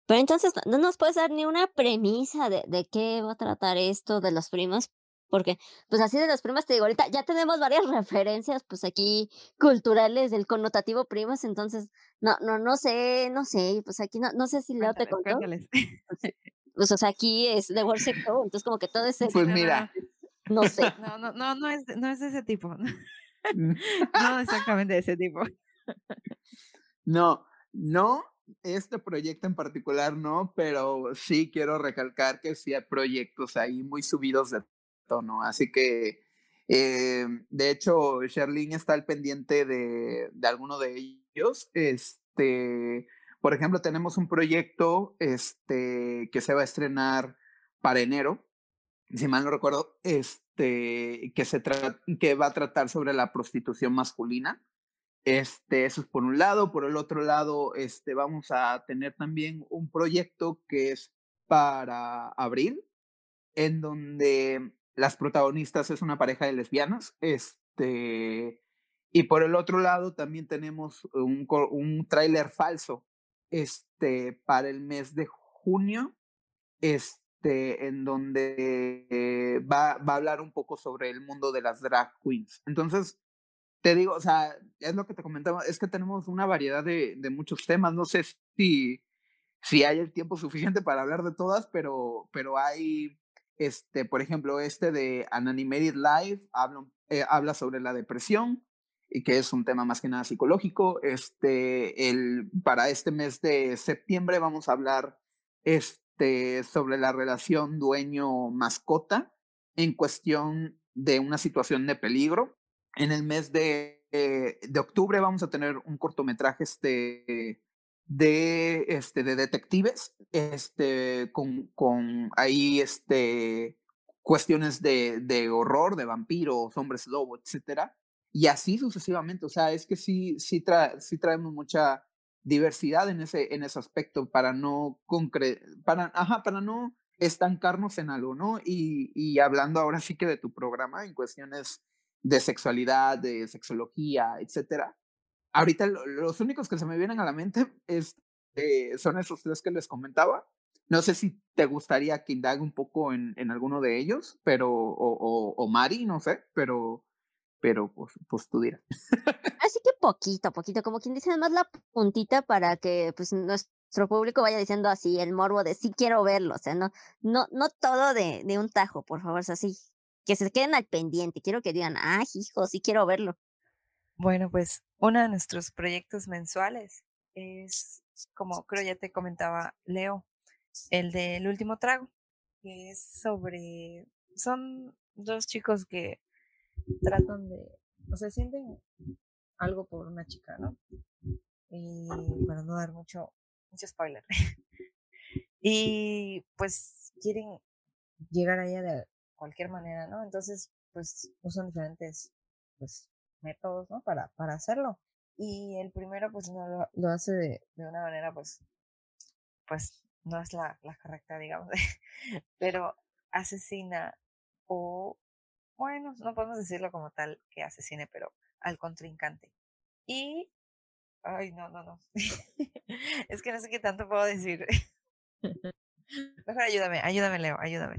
Pero entonces, ¿no nos puedes dar ni una premisa de, de qué va a tratar esto de los primos? Porque, pues así de las primas, te digo, ahorita ya tenemos varias referencias, pues aquí culturales del connotativo primas, entonces, no, no, no sé, no sé, pues aquí no, no sé si Leo te contó. Pues, o sea, aquí es de World Show, entonces como que todo ese... Pues mira. No sé. No, no, no, no es, no es de ese tipo. Mm. no exactamente de ese tipo. No, no, este proyecto en particular no, pero sí quiero recalcar que sí hay proyectos ahí muy subidos de tono. Así que, eh, de hecho, Sherlyn está al pendiente de, de alguno de ellos. Este, por ejemplo, tenemos un proyecto este, que se va a estrenar para enero, si mal no recuerdo, este, que, se que va a tratar sobre la prostitución masculina. Este, eso es por un lado. Por el otro lado, este, vamos a tener también un proyecto que es para abril, en donde las protagonistas es una pareja de lesbianas. Este, y por el otro lado también tenemos un, un tráiler falso este, para el mes de junio, este, en donde va, va a hablar un poco sobre el mundo de las drag queens. Entonces, te digo, o sea, es lo que te comentaba, es que tenemos una variedad de, de muchos temas. No sé si, si hay el tiempo suficiente para hablar de todas, pero, pero hay este, por ejemplo, este de An Animated Life habla, eh, habla sobre la depresión y que es un tema más que nada psicológico. Este, el, para este mes de septiembre vamos a hablar este, sobre la relación dueño-mascota en cuestión de una situación de peligro. En el mes de, eh, de octubre vamos a tener un cortometraje este, de, este, de detectives, este, con, con ahí este, cuestiones de, de horror, de vampiros, hombres lobo, etcétera, y así sucesivamente. O sea, es que sí, sí, sí traemos mucha diversidad en ese, en ese aspecto para no concre para, ajá, para no estancarnos en algo, ¿no? Y, y hablando ahora sí que de tu programa en cuestiones de sexualidad, de sexología, etcétera, Ahorita los únicos que se me vienen a la mente es, eh, son esos tres que les comentaba. No sé si te gustaría que indague un poco en, en alguno de ellos, pero, o, o, Mari, no sé, pero, pero pues, pues tú dirás. Así que poquito, poquito, como quien dice, además la puntita para que pues nuestro público vaya diciendo así el morbo de sí quiero verlo, o sea, no, no, no todo de, de un tajo, por favor, es así, que se queden al pendiente, quiero que digan, ah, hijo, sí quiero verlo. Bueno, pues uno de nuestros proyectos mensuales es, como creo ya te comentaba Leo, el del último trago, que es sobre, son dos chicos que tratan de, o sea, sienten algo por una chica, ¿no? Y para no dar mucho, mucho spoiler. y pues quieren llegar a ella de cualquier manera, ¿no? Entonces, pues usan diferentes, pues métodos, ¿no? Para, para hacerlo. Y el primero, pues, no lo, lo hace de, de, una manera, pues, pues, no es la, la correcta, digamos, pero asesina o, bueno, no podemos decirlo como tal que asesine, pero al contrincante. Y, ay, no, no, no. es que no sé qué tanto puedo decir. Mejor ayúdame, ayúdame, Leo, ayúdame.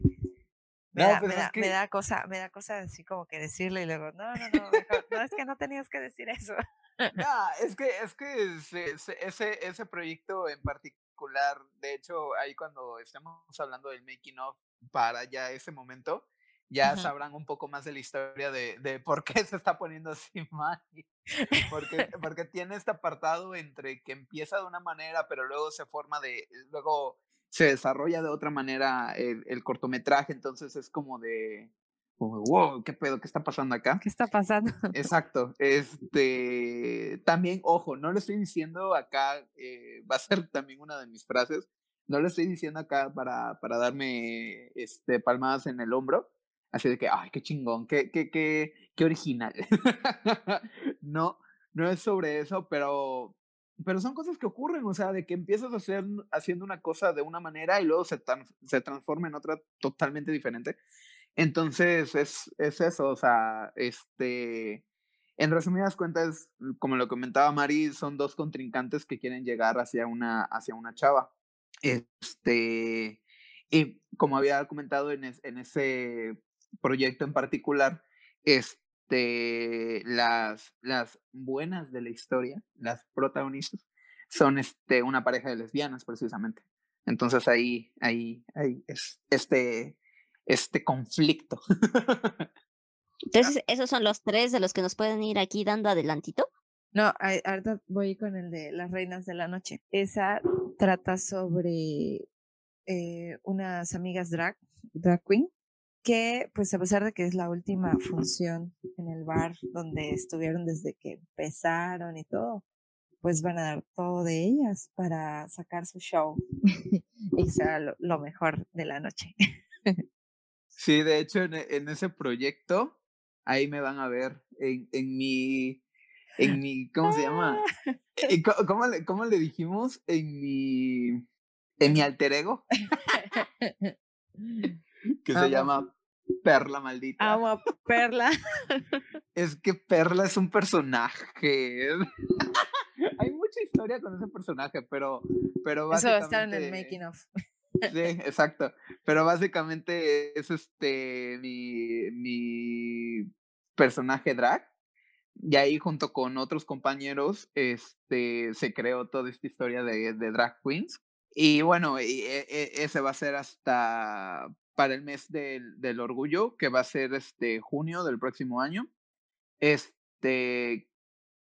Me, da, me, da, me, da, cosa, me da cosa así como que decirlo y luego, no, no, no, no, es que no tenías que decir eso. No, es que, es que ese, ese proyecto en particular, de hecho, ahí cuando estamos hablando del making of para ya ese momento, ya sabrán un poco más de la historia de, de, por qué se está poniendo así mal. Porque, porque tiene este apartado entre que empieza de una manera, pero luego se forma de, luego se desarrolla de otra manera el, cortometraje, entonces es como de, wow, ¿qué pedo? ¿Qué está pasando acá? ¿Qué está pasando? Exacto. Este, también, ojo, no lo estoy diciendo acá, eh, va a ser también una de mis frases, no lo estoy diciendo acá para, para darme este, palmadas en el hombro, así de que, ay, qué chingón, qué, qué, qué, qué original. no, no es sobre eso, pero pero son cosas que ocurren, o sea, de que empiezas a hacer, haciendo una cosa de una manera y luego se, se transforma en otra totalmente diferente. Entonces, es, es eso, o sea, este, en resumidas cuentas, como lo comentaba Mari, son dos contrincantes que quieren llegar hacia una, hacia una chava. Este, y como había comentado en, en ese proyecto en particular, este, las, las buenas de la historia, las protagonistas, son este, una pareja de lesbianas precisamente. Entonces ahí, ahí, ahí es este, este conflicto. Entonces, ¿esos son los tres de los que nos pueden ir aquí dando adelantito? No, ahorita voy con el de las reinas de la noche. Esa trata sobre eh, unas amigas drag, drag queen, que pues a pesar de que es la última función en el bar donde estuvieron desde que empezaron y todo, pues van a dar todo de ellas para sacar su show y sea lo, mejor de la noche. Sí, de hecho en, ese proyecto ahí me van a ver en, en mi en mi ¿cómo se llama? ¿Cómo, le, cómo le dijimos? En mi en mi alter ego que se llama Perla maldita. Amo a Perla. es que Perla es un personaje. Hay mucha historia con ese personaje, pero, pero básicamente... Eso va a estar en el making of. sí, exacto. Pero básicamente es este mi, mi personaje drag. Y ahí junto con otros compañeros este, se creó toda esta historia de, de drag queens. Y bueno, y, e, e, ese va a ser hasta para el mes del, del, orgullo, que va a ser este junio del próximo año. Este,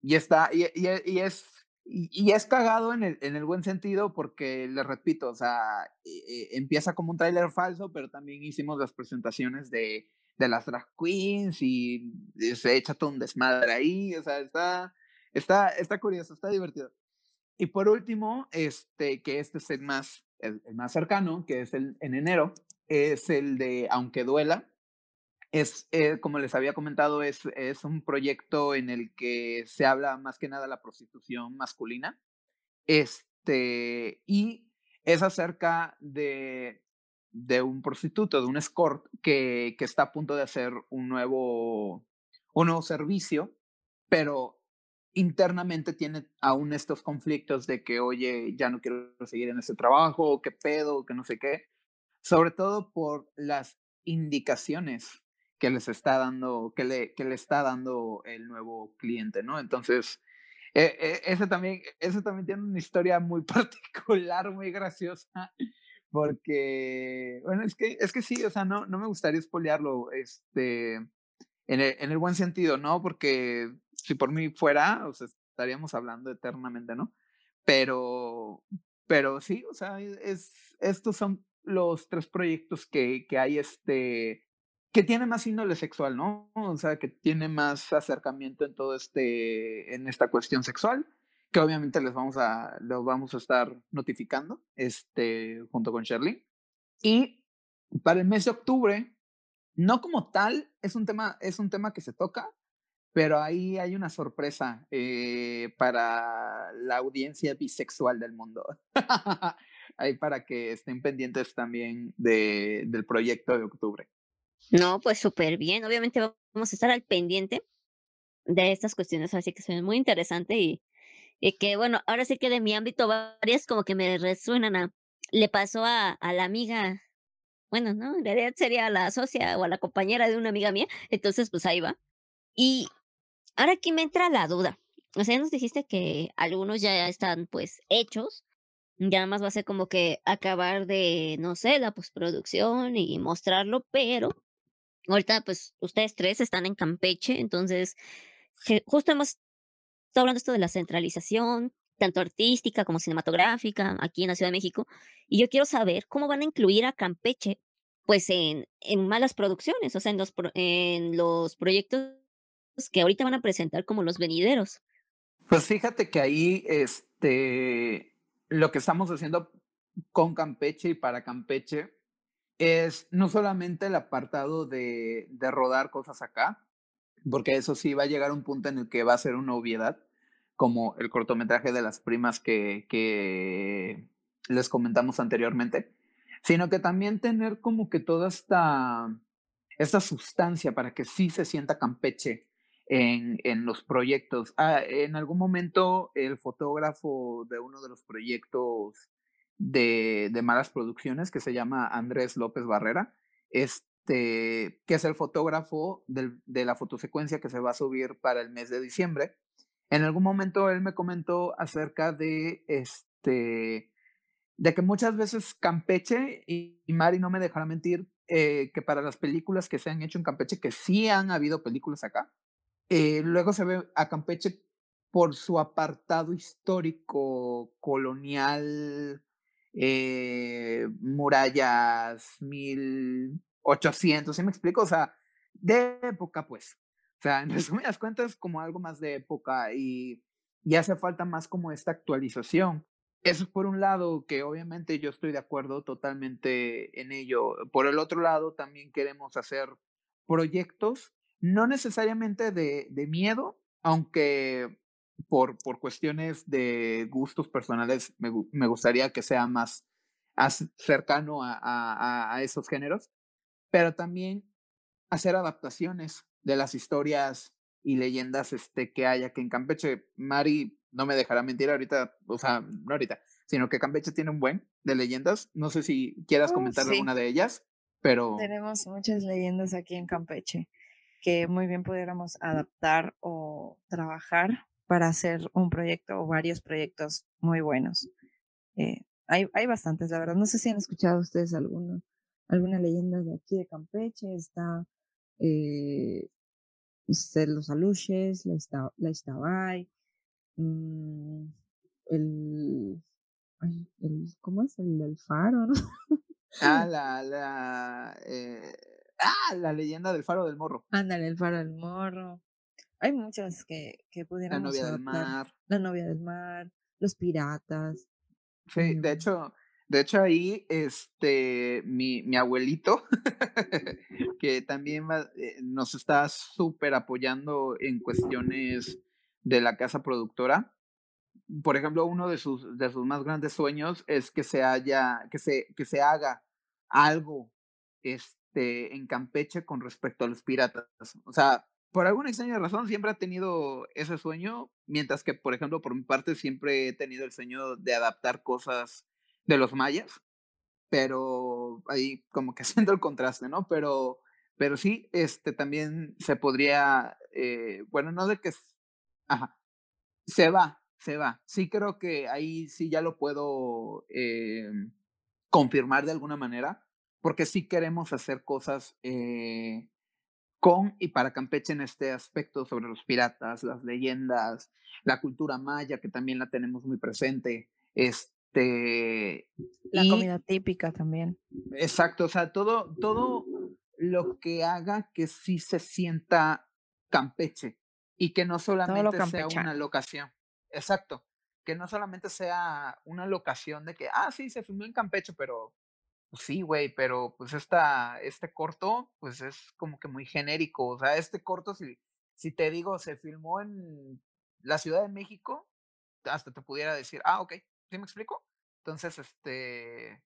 y está, y, y, es, y, es cagado en el, en el buen sentido, porque les repito, o sea, e, empieza como un tráiler falso, pero también hicimos las presentaciones de, de las drag queens y se echa todo un desmadre ahí, o sea, está, está, está curioso, está divertido. Y por último, este, que este es el más, el, el más cercano, que es el, en enero, es el de Aunque Duela. Es, eh, como les había comentado, es, es un proyecto en el que se habla más que nada de la prostitución masculina. Este, y es acerca de, de un prostituto, de un escort que, que está a punto de hacer un nuevo, un nuevo servicio, pero internamente tiene aún estos conflictos de que, oye, ya no quiero seguir en ese trabajo, qué pedo, que no sé qué sobre todo por las indicaciones que les está dando, que le, que le está dando el nuevo cliente, ¿no? Entonces, eh, eh, ese, también, ese también tiene una historia muy particular, muy graciosa, porque, bueno, es que, es que sí, o sea, no, no me gustaría espolearlo, este, en el, en el buen sentido, ¿no? Porque si por mí fuera, o sea, estaríamos hablando eternamente, ¿no? Pero, pero sí, o sea, es, estos son los tres proyectos que, que hay este que tiene más índole sexual, ¿no? O sea, que tiene más acercamiento en todo este, en esta cuestión sexual, que obviamente les vamos a, lo vamos a estar notificando, este, junto con Sherly. Y para el mes de octubre, no como tal, es un tema, es un tema que se toca, pero ahí hay una sorpresa eh, para la audiencia bisexual del mundo. ahí para que estén pendientes también de, del proyecto de octubre. No, pues súper bien. Obviamente vamos a estar al pendiente de estas cuestiones, así que es muy interesante y, y que bueno, ahora sí que de mi ámbito varias como que me resuenan a, le pasó a, a la amiga, bueno, no, en realidad sería la socia o a la compañera de una amiga mía, entonces pues ahí va. Y ahora aquí me entra la duda. O sea, nos dijiste que algunos ya están pues hechos, ya más va a ser como que acabar de, no sé, la postproducción y mostrarlo, pero ahorita pues ustedes tres están en Campeche, entonces justo hemos estado hablando esto de la centralización, tanto artística como cinematográfica, aquí en la Ciudad de México, y yo quiero saber cómo van a incluir a Campeche, pues en, en malas producciones, o sea, en los, en los proyectos que ahorita van a presentar como los venideros. Pues fíjate que ahí, este, lo que estamos haciendo con Campeche y para Campeche es no solamente el apartado de, de rodar cosas acá, porque eso sí va a llegar a un punto en el que va a ser una obviedad, como el cortometraje de las primas que, que les comentamos anteriormente, sino que también tener como que toda esta, esta sustancia para que sí se sienta Campeche en, en los proyectos. Ah, en algún momento el fotógrafo de uno de los proyectos de, de malas producciones, que se llama Andrés López Barrera, este, que es el fotógrafo del, de la fotosecuencia que se va a subir para el mes de diciembre, en algún momento él me comentó acerca de este de que muchas veces Campeche, y, Mari no me dejará mentir, eh, que para las películas que se han hecho en Campeche, que sí han habido películas acá, eh, luego se ve a Campeche por su apartado histórico, colonial, eh, murallas, 1800, ¿sí me explico? O sea, de época, pues. O sea, en resumidas cuentas, como algo más de época y, y hace falta más como esta actualización. Eso es por un lado, que obviamente yo estoy de acuerdo totalmente en ello. Por el otro lado, también queremos hacer proyectos, no necesariamente de, de miedo, aunque por, por cuestiones de gustos personales me, me gustaría que sea más, cercano a, a, a esos géneros, pero también hacer adaptaciones de las historias y leyendas este, que hay aquí en Campeche. Mari no me dejará mentir ahorita, o sea, no ahorita, sino que Campeche tiene un buen de leyendas. No sé si quieras comentar alguna de ellas, pero... Tenemos muchas leyendas aquí en Campeche que muy bien pudiéramos adaptar o trabajar para hacer un proyecto o varios proyectos muy buenos. Eh, hay, hay bastantes, la verdad. No sé si han escuchado ustedes alguno, alguna leyenda de aquí de Campeche. Está eh, los aluches, la, esta, la mm, el, el, ¿cómo es? El del faro, ¿no? Ah, la, la, eh, ah, la leyenda del faro del morro. Ándale, el faro del morro. Hay muchas que, que pudiéramos La novia del mar. La novia del mar, los piratas. Sí, de hecho, de hecho, ahí, este, mi, mi abuelito, que también eh, nos está súper apoyando en cuestiones de la casa productora. Por ejemplo, uno de sus, de sus más grandes sueños es que se haya, que se, que se haga algo este, en Campeche con respecto a los piratas. O sea, por alguna extraña razón siempre ha tenido ese sueño, mientras que, por ejemplo, por mi parte siempre he tenido el sueño de adaptar cosas de los mayas, pero ahí como que haciendo el contraste, ¿no? Pero, pero sí, este también se podría, eh, bueno, no de que, ajá, se va, se va. Sí creo que ahí sí ya lo puedo eh, confirmar de alguna manera, porque sí queremos hacer cosas eh, con y para Campeche en este aspecto sobre los piratas, las leyendas, la cultura maya, que también la tenemos muy presente. Este, la comida típica también. Exacto, o sea, todo, todo lo que haga que sí se sienta Campeche y que no solamente sea una locación. Exacto, que no solamente sea una locación de que, ah, sí, se filmó en Campeche, pero pues sí, güey, pero pues esta, este corto, pues es como que muy genérico. O sea, este corto, si, si te digo, se filmó en la Ciudad de México, hasta te pudiera decir, ah, ok, ¿sí me explico? Entonces, este,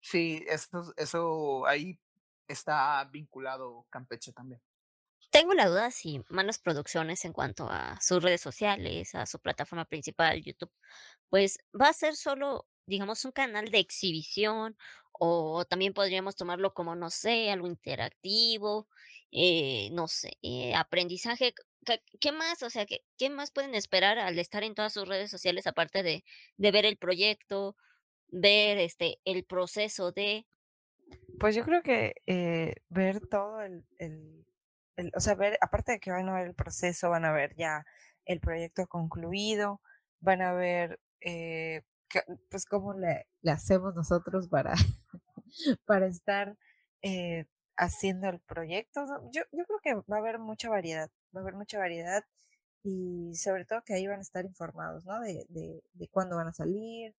sí, eso, eso ahí está vinculado Campeche también. Tengo la duda si Manos Producciones en cuanto a sus redes sociales, a su plataforma principal, YouTube, pues va a ser solo, digamos, un canal de exhibición o también podríamos tomarlo como, no sé, algo interactivo, eh, no sé, eh, aprendizaje. ¿Qué, más? O sea, ¿qué, qué más pueden esperar al estar en todas sus redes sociales aparte de, de ver el proyecto, ver este el proceso de... Pues yo creo que eh, ver todo el, el, o sea, ver, aparte de que van a ver el proceso, van a ver ya el proyecto concluido, van a ver, eh, pues cómo le, hacemos nosotros para, para estar eh, haciendo el proyecto. Yo, yo creo que va a haber mucha variedad, va a haber mucha variedad y sobre todo que ahí van a estar informados, ¿no? De, de, de cuándo van a salir,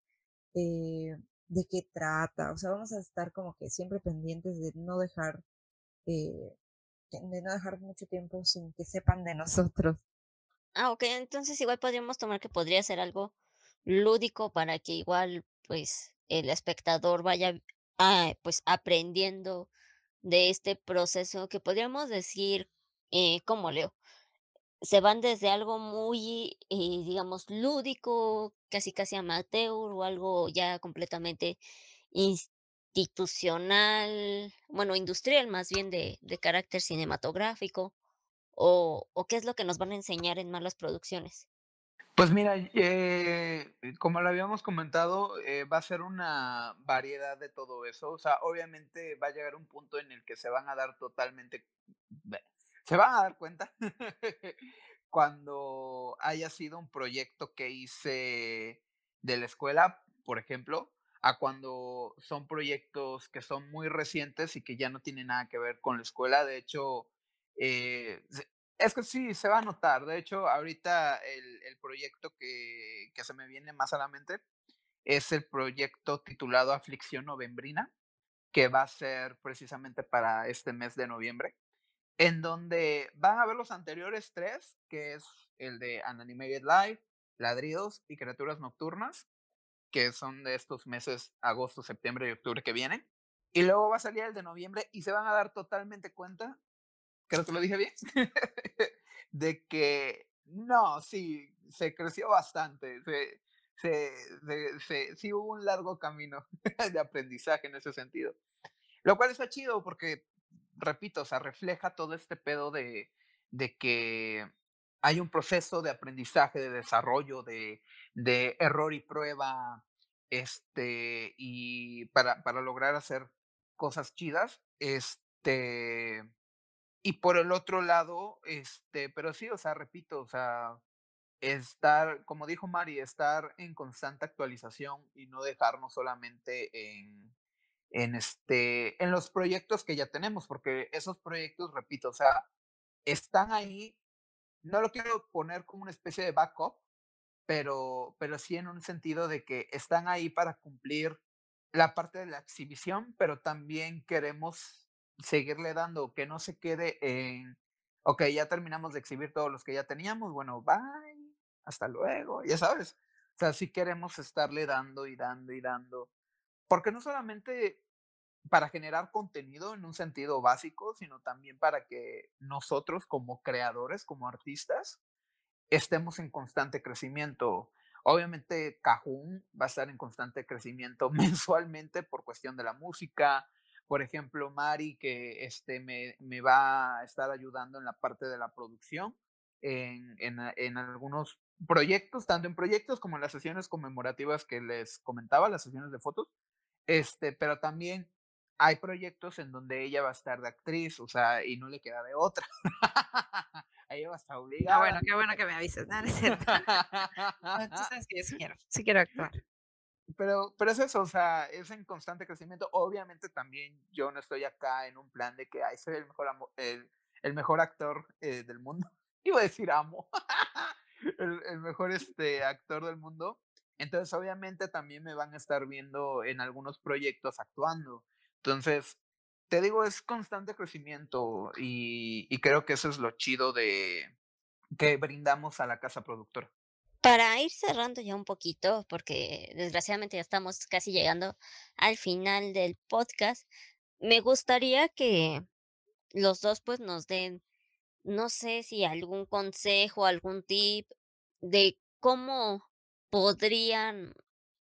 eh, de qué trata. O sea, vamos a estar como que siempre pendientes de no dejar, eh, de no dejar mucho tiempo sin que sepan de nosotros. Ah, ok, entonces igual podríamos tomar que podría ser algo lúdico para que igual pues el espectador vaya ah, pues aprendiendo de este proceso que podríamos decir, eh, ¿cómo leo? Se van desde algo muy, eh, digamos, lúdico, casi casi amateur o algo ya completamente institucional, bueno, industrial más bien de, de carácter cinematográfico, o, o qué es lo que nos van a enseñar en malas producciones. Pues mira, eh, como lo habíamos comentado, eh, va a ser una variedad de todo eso. O sea, obviamente va a llegar un punto en el que se van a dar totalmente, se van a dar cuenta cuando haya sido un proyecto que hice de la escuela, por ejemplo, a cuando son proyectos que son muy recientes y que ya no tienen nada que ver con la escuela. De hecho, eh, es que sí, se va a notar. De hecho, ahorita el, el proyecto que, que se me viene más a la mente es el proyecto titulado Aflicción Novembrina, que va a ser precisamente para este mes de noviembre, en donde van a ver los anteriores tres, que es el de An Animated Live, Ladridos y Criaturas Nocturnas, que son de estos meses agosto, septiembre y octubre que vienen. Y luego va a salir el de noviembre y se van a dar totalmente cuenta creo que lo dije bien, de que no, sí, se creció bastante, se, se, sí hubo un largo camino de aprendizaje en ese sentido. Lo cual está chido porque, repito, o sea, refleja todo este pedo de, de que hay un proceso de aprendizaje, de desarrollo, de, de error y prueba, este, y para, para lograr hacer cosas chidas, este, y por el otro lado, este, pero sí, o sea, repito, o sea, estar, como dijo Mari, estar en constante actualización y no dejarnos solamente en, en este, en los proyectos que ya tenemos, porque esos proyectos, repito, o sea, están ahí, no lo quiero poner como una especie de backup, pero, pero sí en un sentido de que están ahí para cumplir la parte de la exhibición, pero también queremos seguirle dando, que no se quede en, ok, ya terminamos de exhibir todos los que ya teníamos, bueno, bye, hasta luego, ya sabes. O sea, sí queremos estarle dando y dando y dando, porque no solamente para generar contenido en un sentido básico, sino también para que nosotros como creadores, como artistas, estemos en constante crecimiento. Obviamente, Cajun va a estar en constante crecimiento mensualmente por cuestión de la música. Por ejemplo, Mari, que este, me, me va a estar ayudando en la parte de la producción, en, en, en algunos proyectos, tanto en proyectos como en las sesiones conmemorativas que les comentaba, las sesiones de fotos. Este, pero también hay proyectos en donde ella va a estar de actriz, o sea, y no le queda de otra. ella va a estar Ah, obligada. bueno, qué bueno que me avises. No, no es cierto. No, tú sabes que yo sí quiero, sí quiero actuar. Pero, pero es eso, o sea, es en constante crecimiento. Obviamente también yo no estoy acá en un plan de que ay, soy el mejor, amo- el, mejor actor eh, del mundo. Iba a decir amo. el, el mejor este, actor del mundo. Entonces, obviamente también me van a estar viendo en algunos proyectos actuando. Entonces, te digo, es constante crecimiento y, y creo que eso es lo chido de, que brindamos a la casa productora. Para ir cerrando ya un poquito, porque desgraciadamente ya estamos casi llegando al final del podcast, me gustaría que los dos pues nos den, no sé si algún consejo, algún tip de cómo podrían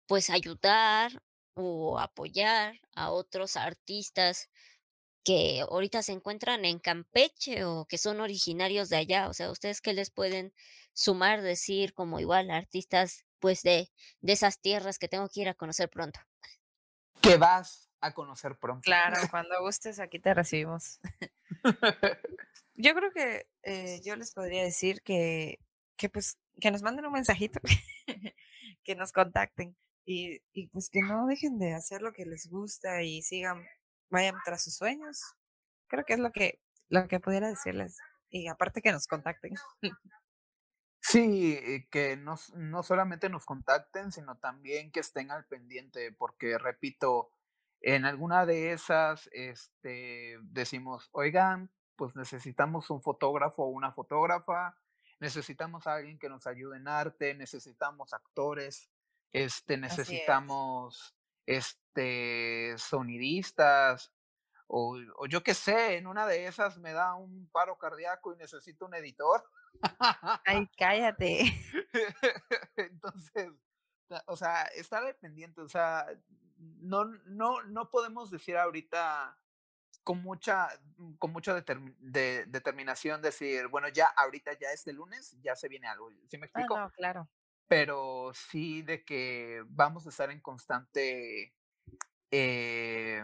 pues ayudar o apoyar a otros artistas que ahorita se encuentran en Campeche o que son originarios de allá. O sea, ¿ustedes qué les pueden sumar, decir como igual artistas pues de, de esas tierras que tengo que ir a conocer pronto? Que vas a conocer pronto. Claro, cuando gustes aquí te recibimos. yo creo que eh, yo les podría decir que, que pues que nos manden un mensajito, que nos contacten y, y pues que no dejen de hacer lo que les gusta y sigan vayan tras sus sueños. Creo que es lo que, lo que pudiera decirles. Y aparte que nos contacten. Sí, que no, no solamente nos contacten, sino también que estén al pendiente, porque repito, en alguna de esas este, decimos, oigan, pues necesitamos un fotógrafo o una fotógrafa, necesitamos a alguien que nos ayude en arte, necesitamos actores, este, necesitamos este, sonidistas, o, o yo qué sé, en una de esas me da un paro cardíaco y necesito un editor. Ay, cállate. Entonces, o sea, está dependiente, o sea, no, no, no podemos decir ahorita con mucha, con mucha de, determinación decir, bueno, ya ahorita ya este lunes, ya se viene algo. ¿Sí me ah, explico? no, claro pero sí de que vamos a estar en constante eh,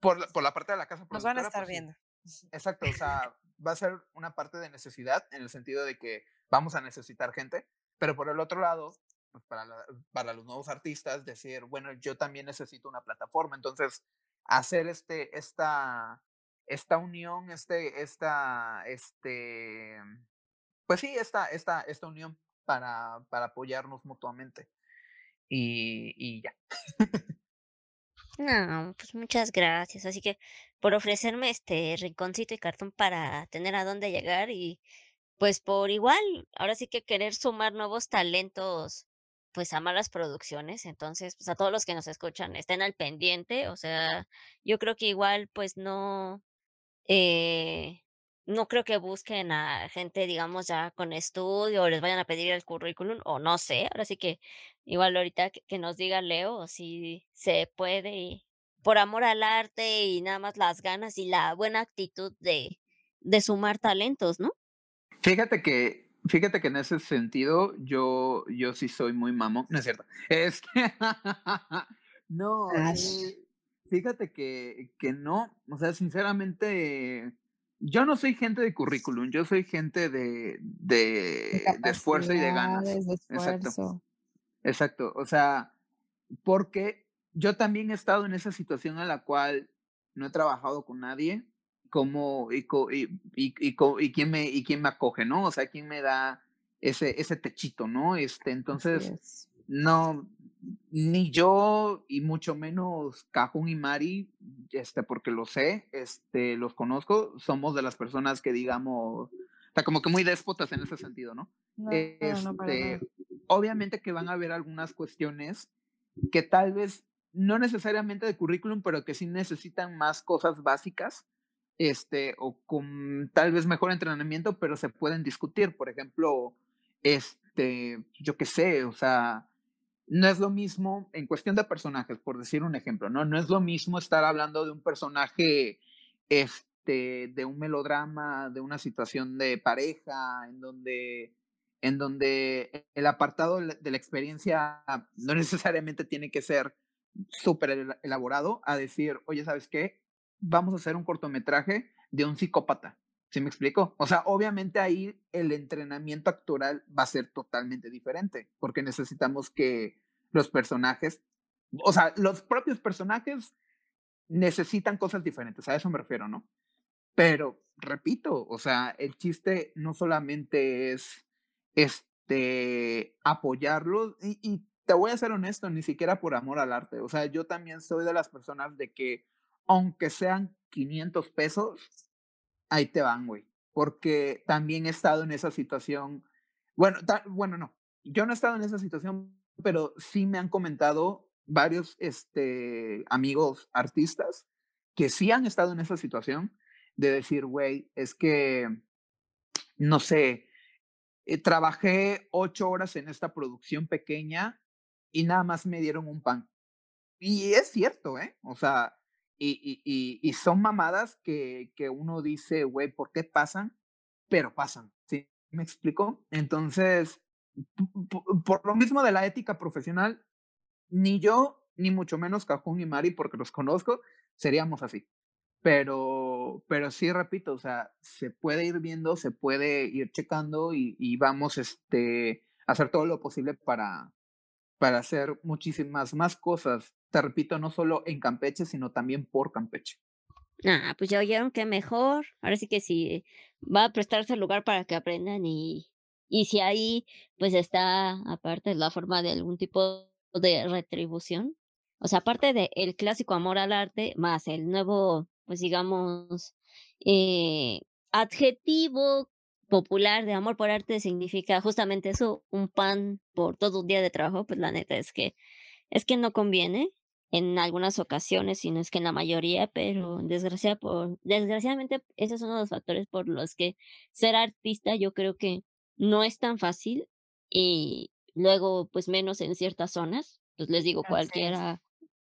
por, la, por, la parte de la casa. Nos van a estar pues viendo. Exacto, o sea, va a ser una parte de necesidad en el sentido de que vamos a necesitar gente, pero por el otro lado, pues para, para los nuevos artistas, decir, bueno, yo también necesito una plataforma, entonces hacer este, esta, esta unión, este, esta, este, pues sí, esta, esta, esta unión para, para apoyarnos mutuamente. Y, y ya. No, pues muchas gracias. Así que por ofrecerme este rinconcito y cartón para tener a dónde llegar y pues por igual, ahora sí que querer sumar nuevos talentos pues a malas producciones. Entonces, pues a todos los que nos escuchan, estén al pendiente. O sea, yo creo que igual pues no, eh, no creo que busquen a gente, digamos, ya con estudio o les vayan a pedir el currículum o no sé. Ahora sí que igual ahorita que, nos diga Leo si se puede y por amor al arte y nada más las ganas y la buena actitud de, de sumar talentos, ¿no? Fíjate que, fíjate que en ese sentido yo, yo sí soy muy mamón. No es cierto. Este, no, eh, fíjate que, que no. O sea, sinceramente yo no soy gente de currículum, yo soy gente de, de, de, esfuerzo y de ganas. Exacto. Exacto. O sea, porque yo también he estado en esa situación en la cual no he trabajado con nadie, como y, y, y, y, quién me y quién me acoge, ¿no? O sea, quién me da ese ese techito, ¿no? Este, entonces no ni yo y mucho menos Cajun y Mari, este, porque lo sé, este, los conozco, somos de las personas que digamos, o sea, como que muy déspotas en ese sentido, ¿no? este, obviamente que van a haber algunas cuestiones que tal vez no necesariamente de currículum, pero que sí necesitan más cosas básicas, este, o con tal vez mejor entrenamiento, pero se pueden discutir. Por ejemplo, este, yo qué sé, o sea, no es lo mismo en cuestión de personajes, por decir un ejemplo, ¿no? No es lo mismo estar hablando de un personaje, este, de un melodrama, de una situación de pareja, en donde, en donde el apartado de la experiencia no necesariamente tiene que ser súper elaborado, a decir, oye, ¿sabes qué? Vamos a hacer un cortometraje de un psicópata. ¿Sí me explico? O sea, obviamente ahí el entrenamiento actoral va a ser totalmente diferente, porque necesitamos que los personajes, o sea, los propios personajes necesitan cosas diferentes, a eso me refiero, ¿no? Pero, repito, o sea, el chiste no solamente es este, apoyarlos, y, y te voy a ser honesto, ni siquiera por amor al arte, o sea, yo también soy de las personas de que, aunque sean 500 pesos, ahí te van, güey. porque también he estado en esa situación. Bueno, bueno, no, yo no he estado en esa situación, pero sí me han comentado varios este, amigos artistas que sí han estado en esa situación de decir, güey, es que, no sé, eh, trabajé ocho horas en esta producción pequeña y nada más me dieron un pan. Y es cierto, ¿eh? O sea, y, y, y son mamadas que, que uno dice, güey, ¿por qué pasan? Pero pasan, ¿sí? ¿Me explico? Entonces, por lo mismo de la ética profesional, ni yo, ni mucho menos Cajún y Mari, porque los conozco, seríamos así. Pero, pero sí, repito, o sea, se puede ir viendo, se puede ir checando y, y vamos este, a hacer todo lo posible para, para hacer muchísimas más cosas. Te repito, no solo en Campeche, sino también por Campeche. Ah, pues ya oyeron que mejor. Ahora sí que sí, va a prestarse el lugar para que aprendan y, y si ahí pues está aparte la forma de algún tipo de retribución. O sea, aparte del el clásico amor al arte, más el nuevo, pues digamos, eh, adjetivo popular de amor por arte significa justamente eso, un pan por todo un día de trabajo, pues la neta es que es que no conviene en algunas ocasiones, sino es que en la mayoría, pero desgracia por, desgraciadamente ese es uno de los factores por los que ser artista yo creo que no es tan fácil y luego pues menos en ciertas zonas, pues les digo cualquiera.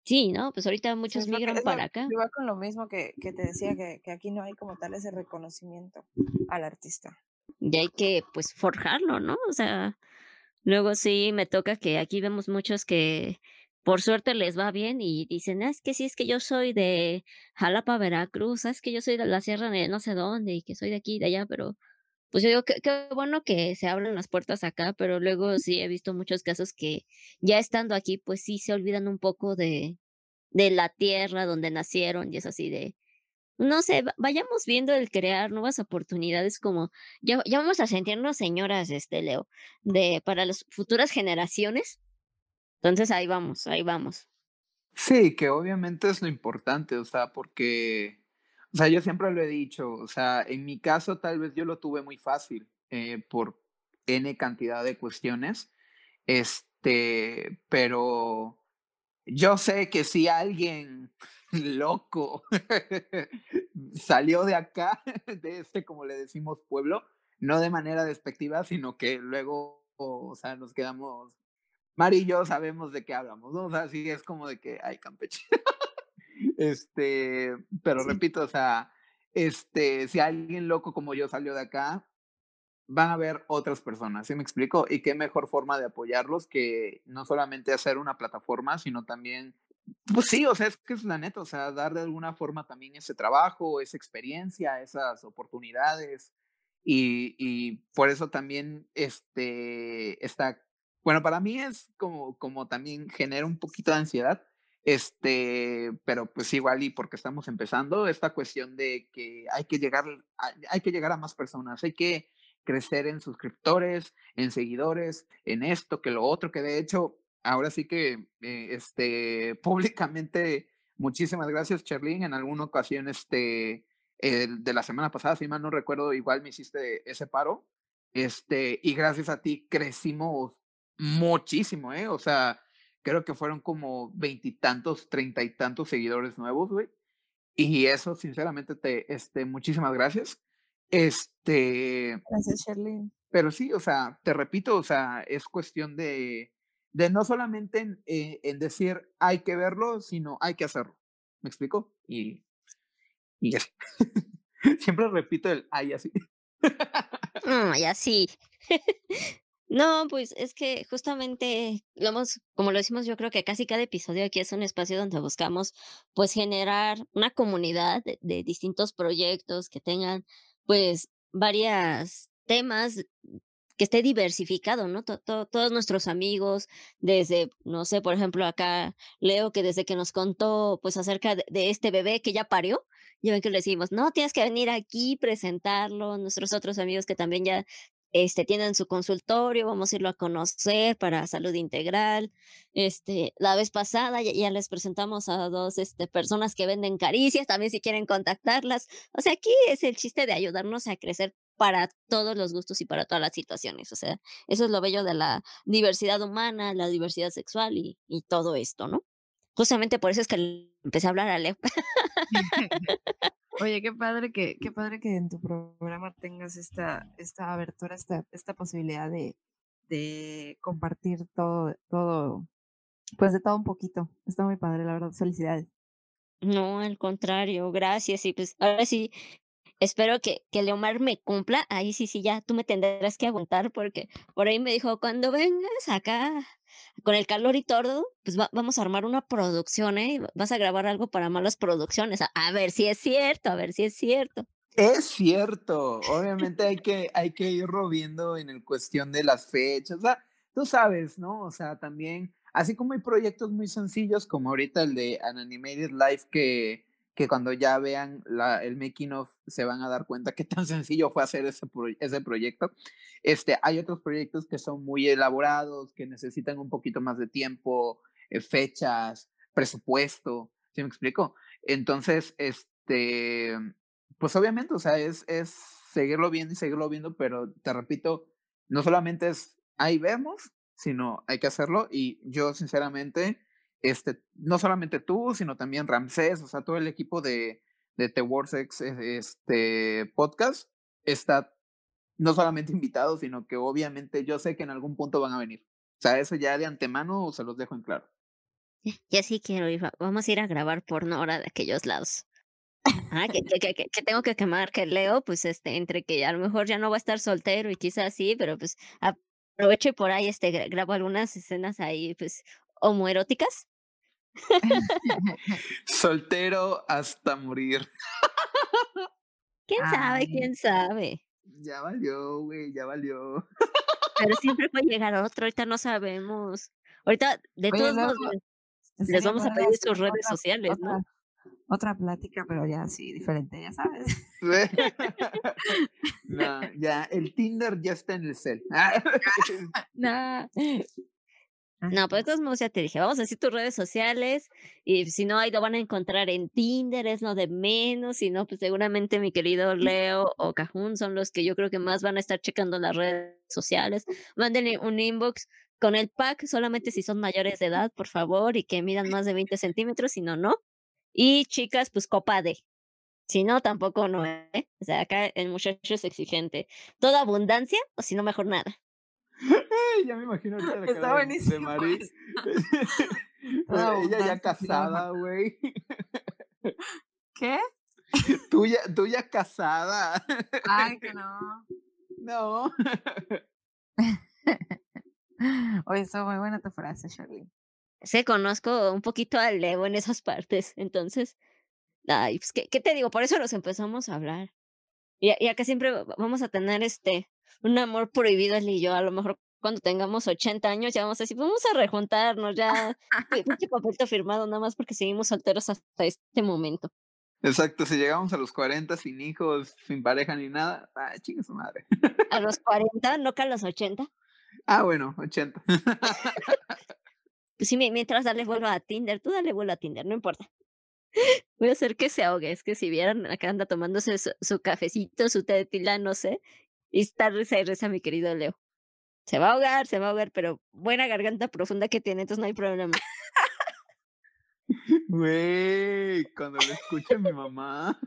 Sí, ¿no? Pues ahorita muchos migran para acá. Yo con lo mismo que, que te decía, que, que aquí no hay como tal ese reconocimiento al artista. Y hay que pues forjarlo, ¿no? O sea, luego sí me toca que aquí vemos muchos que por suerte les va bien y dicen, ah, es que sí, es que yo soy de Jalapa, Veracruz, ah, es que yo soy de la sierra de no sé dónde y que soy de aquí y de allá, pero pues yo digo que qué bueno que se abren las puertas acá, pero luego sí he visto muchos casos que ya estando aquí, pues sí se olvidan un poco de, de la tierra donde nacieron y es así de, no sé, vayamos viendo el crear nuevas oportunidades como, ya, ya vamos a sentirnos señoras, este Leo, de para las futuras generaciones. Entonces ahí vamos, ahí vamos. Sí, que obviamente es lo importante, o sea, porque o sea, yo siempre lo he dicho, o sea, en mi caso tal vez yo lo tuve muy fácil eh, por N cantidad de cuestiones, este, pero yo sé que si alguien loco salió de acá, de este, como le decimos, pueblo, no de manera despectiva, sino que luego, o sea, nos quedamos, Mari y yo sabemos de qué hablamos, ¿no? O sea, sí es como de que, ay, Campeche. Este, pero repito, o sea, este, si alguien loco como yo salió de acá, van a ver otras personas, ¿sí me explico? Y qué mejor forma de apoyarlos que no solamente hacer una plataforma, sino también, pues sí, o sea, es que es la neta, o sea, dar de alguna forma también ese trabajo, esa experiencia, esas oportunidades. Y, y por eso también este, está, bueno, para mí es como, como también genera un poquito de ansiedad, este, pero pues igual y porque estamos empezando, esta cuestión de que hay que llegar, hay que llegar a más personas, hay que crecer en suscriptores, en seguidores, en esto, que lo otro, que de hecho, ahora sí que, eh, este, públicamente, muchísimas gracias, Cherlin, en alguna ocasión, este, de la semana pasada, si mal no recuerdo, igual me hiciste ese paro, este, y gracias a ti crecimos muchísimo, ¿eh? O sea, creo que fueron como veintitantos, treinta y tantos seguidores nuevos, güey. Y eso, sinceramente, te, este, muchísimas gracias. Este. Gracias, Sherlyn. Pero sí, o sea, te repito, o sea, es cuestión de, de no solamente en, eh, en decir hay que verlo, sino hay que hacerlo. ¿Me explico? Y, y. Siempre repito el ay así. Ay, así. No, pues es que justamente lo como lo decimos, yo creo que casi cada episodio aquí es un espacio donde buscamos pues generar una comunidad de, distintos proyectos que tengan pues varias temas que esté diversificado, ¿no? todos nuestros amigos, desde, no sé, por ejemplo, acá Leo, que desde que nos contó, pues, acerca de, este bebé que ya parió, ya ven que le decimos, no, tienes que venir aquí, presentarlo, nuestros otros amigos que también ya este, tienen su consultorio, vamos a irlo a conocer para salud integral. Este, la vez pasada ya, ya, les presentamos a dos este, personas que venden caricias, también si quieren contactarlas. O sea, aquí es el chiste de ayudarnos a crecer para todos los gustos y para todas las situaciones. O sea, eso es lo bello de la diversidad humana, la diversidad sexual y, y todo esto, ¿no? Justamente por eso es que empecé a hablar a Leo. Oye, qué padre que, qué padre que en tu programa tengas esta, esta abertura, esta, esta posibilidad de, de compartir todo, todo, pues de todo un poquito. Está muy padre, la verdad. Felicidades. No, al contrario, gracias. Y pues ahora sí, espero que, que Leomar me cumpla. Ahí sí, sí, ya tú me tendrás que aguantar porque por ahí me dijo, cuando vengas acá con el calor y todo, pues vamos a armar una producción, ¿eh? Vas a grabar algo para malas producciones. A, ver si es cierto, a ver si es cierto. Es cierto, obviamente hay que, hay que irlo viendo en el cuestión de las fechas, tú sabes, ¿no? O sea, también, así como hay proyectos muy sencillos, como ahorita el de An Animated Life, que, que cuando ya vean la, el making of se van a dar cuenta qué tan sencillo fue hacer ese, ese proyecto. Este, hay otros proyectos que son muy elaborados, que necesitan un poquito más de tiempo, eh, fechas, presupuesto, ¿sí me explico? Entonces, este, pues obviamente, o sea, es, es seguirlo viendo y seguirlo viendo, pero te repito, no solamente es ahí vemos, sino hay que hacerlo y yo sinceramente este, no solamente tú, sino también Ramsés, o sea, todo el equipo de, de The Worsex este, podcast está no solamente invitado, sino que obviamente yo sé que en algún punto van a venir. O sea, eso ya de antemano se los dejo en claro. Ya sí quiero ir, vamos a ir a grabar porno ahora de aquellos lados. Ah, que, que, que, que, tengo que quemar, que Leo, pues este, entre que a lo mejor ya no va a estar soltero y quizás sí, pero pues aprovecho y por ahí este, grabo algunas escenas ahí, pues homoeróticas. Soltero hasta morir. ¿Quién sabe? ¿Quién sabe? Ya valió, güey, ya valió. Pero siempre puede llegar otro, ahorita no sabemos. Ahorita, de todos modos, les vamos a pedir sus redes sociales, ¿no? Otra plática, pero ya sí, diferente, ya sabes. no, ya, el Tinder ya está en el cel. no. No, pues modos ya te dije, vamos a decir tus redes sociales y si no, ahí lo van a encontrar en Tinder, es lo de menos, si no, pues seguramente mi querido Leo o Cajun son los que yo creo que más van a estar checando las redes sociales. Mándenle un inbox con el pack, solamente si son mayores de edad, por favor, y que midan más de 20 centímetros, si no, no. Y chicas, pues copa de. Si no, tampoco no, ¿eh? O sea, acá el muchacho es exigente. Toda abundancia, o si no, mejor nada ya me imagino ahorita la cara de Mari. ella ya casada, güey. ¿Qué? Tú ya, tú ya casada. Ay, que no. No. Oye, está muy buena tu frase, Charlie. Sí, conozco un poquito al Leo en esas partes, entonces, ay, pues, ¿qué, ¿qué, te digo? Por eso nos empezamos a hablar. Y, y acá siempre vamos a tener este, un amor prohibido él y yo, a lo mejor cuando tengamos 80 años ya vamos a decir, vamos a rejuntarnos, ya, este papel firmado nada más porque seguimos solteros hasta este momento. Exacto, si llegamos a los 40 sin hijos, sin pareja ni nada, ah, chinga su madre. A los 40, no que a los 80. Ah, bueno, 80. Pues sí, mientras dale vuelo a Tinder, tú dale vuelo a Tinder, no importa. Voy a hacer que se ahogue, es que si vieran, acá anda tomándose su, su cafecito, su té de tila, no sé, y está reza y reza mi querido Leo. Se va a ahogar, se va a ahogar, pero buena garganta profunda que tiene, entonces no hay problema. Güey, cuando lo escuche mi mamá.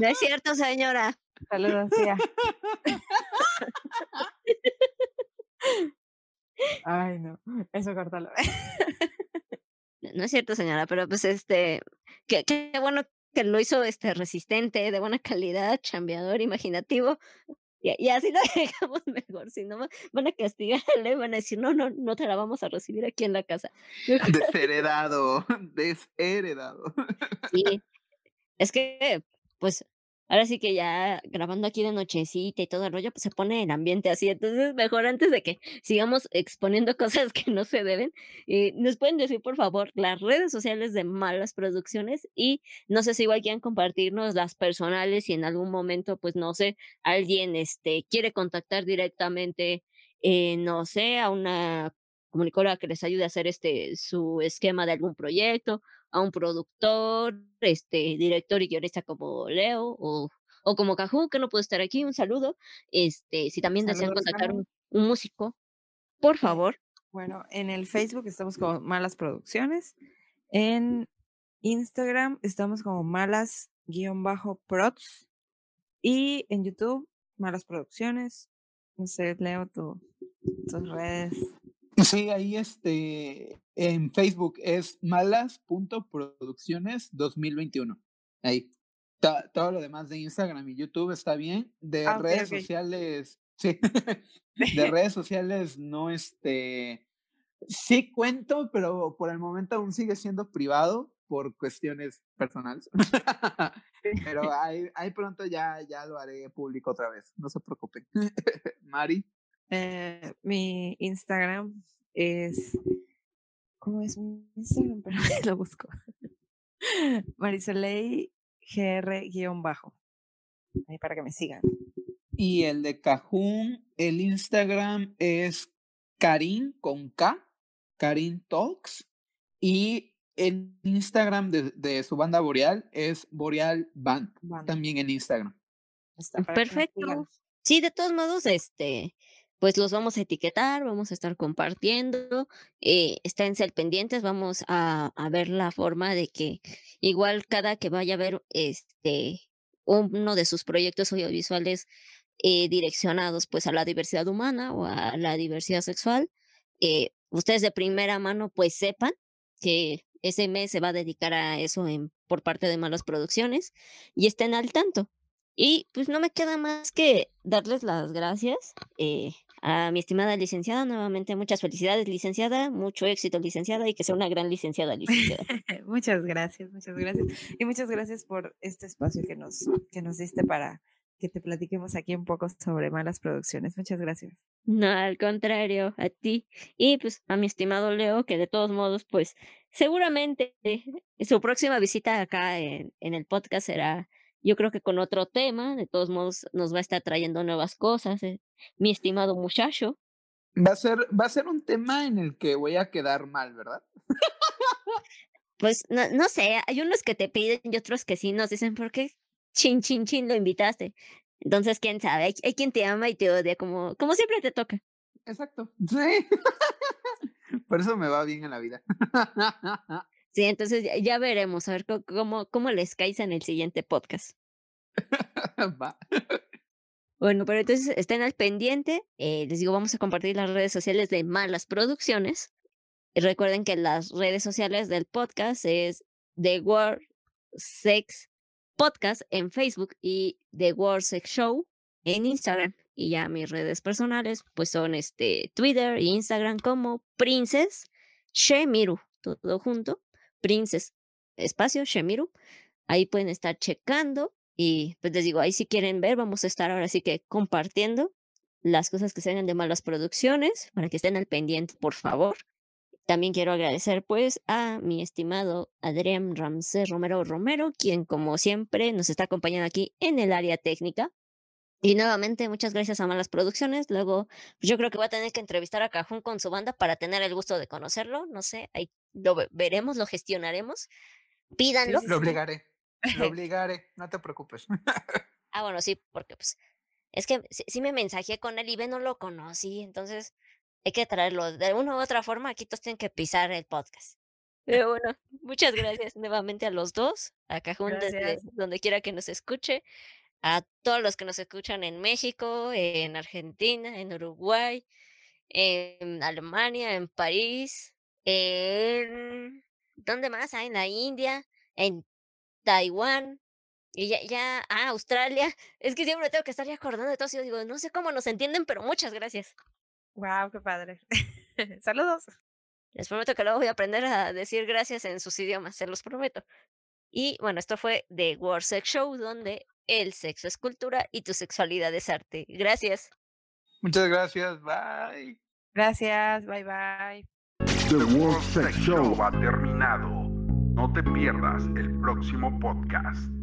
No es cierto, señora. Saludos, tía. Ay, no, eso córtalo. No es cierto, señora, pero pues este, qué, qué bueno que lo hizo este resistente, de buena calidad, chambeador, imaginativo. Y, así lo dejamos mejor, si no van a castigarle, van a decir, no, no, no te la vamos a recibir aquí en la casa. Desheredado, desheredado. Sí, es que, pues, ahora sí que ya grabando aquí de nochecita y todo el rollo, pues se pone el ambiente así. Entonces, mejor antes de que sigamos exponiendo cosas que no se deben, eh, nos pueden decir, por favor, las redes sociales de Malas Producciones y no sé si igual quieran compartirnos las personales y en algún momento, pues no sé, alguien este, quiere contactar directamente, eh, no sé, a una comunicadora que les ayude a hacer este su esquema de algún proyecto a un productor, este, director y guionista como Leo o, o como Cajú, que no puede estar aquí, un saludo. Este, si también desean contactar un, un, músico, por favor. Bueno, en el Facebook estamos como Malas Producciones. En Instagram estamos como malas-prods. Y en YouTube, Malas Producciones. No sé, Leo, tu, tus redes. Sí, ahí este, en Facebook es malas.producciones 2021. Ahí. todo lo demás de Instagram y YouTube está bien. De ah, redes sociales, sí. de redes sociales no, este, sí cuento, pero por el momento aún sigue siendo privado por cuestiones personales. pero ahí, ahí pronto ya, ya lo haré público otra vez. No se preocupen. Mari. Eh, mi Instagram es. ¿Cómo es mi Instagram? Pero lo busco. Marisolei GR-bajo. Ahí para que me sigan. Y el de Cajun, el Instagram es Karin con K, Karin Talks. Y el Instagram de, de su banda Boreal es Boreal Band, también en Instagram. Perfecto. Sí, de todos modos, este, pues los vamos a etiquetar, vamos a estar compartiendo, eh, esténse pendientes, vamos a, a, ver la forma de que igual cada que vaya a ver este uno de sus proyectos audiovisuales eh, direccionados pues a la diversidad humana o a la diversidad sexual, eh, ustedes de primera mano pues sepan que ese mes se va a dedicar a eso en, por parte de Malas Producciones y estén al tanto. Y pues no me queda más que darles las gracias eh, a mi estimada licenciada. Nuevamente, muchas felicidades, licenciada. Mucho éxito, licenciada, y que sea una gran licenciada, licenciada. muchas gracias, muchas gracias. Y muchas gracias por este espacio que nos, que nos diste para que te platiquemos aquí un poco sobre malas producciones. Muchas gracias. No, al contrario, a ti. Y pues a mi estimado Leo, que de todos modos, pues seguramente su próxima visita acá en, en el podcast será yo creo que con otro tema, de todos modos, nos va a estar trayendo nuevas cosas, eh, mi estimado muchacho. Va a ser, va a ser un tema en el que voy a quedar mal, ¿verdad? Pues no, no sé, hay unos que te piden y otros que sí nos dicen, ¿por qué chin, chin, chin lo invitaste? Entonces, quién sabe, hay, hay quien te ama y te odia, como, como siempre te toca. Exacto, sí. Por eso me va bien en la vida. Sí, entonces ya, veremos, a ver cómo, cómo les caes en el siguiente podcast. Va. Bueno, pero entonces estén al pendiente. Eh, les digo, vamos a compartir las redes sociales de Malas Producciones. Y recuerden que las redes sociales del podcast es The World Sex Podcast en Facebook y The World Sex Show en Instagram. Y ya mis redes personales, pues son este Twitter e Instagram como Princess Shemiru, todo junto. Princess espacio Shemiru. Ahí pueden estar checando y pues les digo, ahí si quieren ver, vamos a estar ahora sí que compartiendo las cosas que sean de malas producciones para que estén al pendiente, por favor. También quiero agradecer pues a mi estimado Adrián Ramsés Romero Romero, quien como siempre nos está acompañando aquí en el área técnica. Y nuevamente, muchas gracias a Malas Producciones. Luego, yo creo que voy a tener que entrevistar a Cajún con su banda para tener el gusto de conocerlo. No sé, ahí lo veremos, lo gestionaremos. Pídanlo. lo obligaré. Lo obligaré, no te preocupes. ah, bueno, sí, porque pues es que sí, me mensajé con él y ve, no lo conocí, entonces hay que traerlo. De una u otra forma, aquí todos tienen que pisar el podcast. Pero bueno, muchas gracias nuevamente a los dos, a Cajún desde donde quiera que nos escuche a todos los que nos escuchan en México, en Argentina, en Uruguay, en Alemania, en París, en... ¿Dónde más? Ah, en la India, en Taiwán, y ya, ya, ah, Australia. Es que siempre tengo que estar acordando de todo. Y digo, no sé cómo nos entienden, pero muchas gracias. Wow, qué padre. Saludos. Les prometo que luego voy a aprender a decir gracias en sus idiomas, se los prometo. Y bueno, esto fue The War Sex Show, donde el sexo es cultura y tu sexualidad es arte. Gracias. Muchas gracias. Bye. Gracias. Bye bye. The World Sex Show ha terminado. No te pierdas el próximo podcast.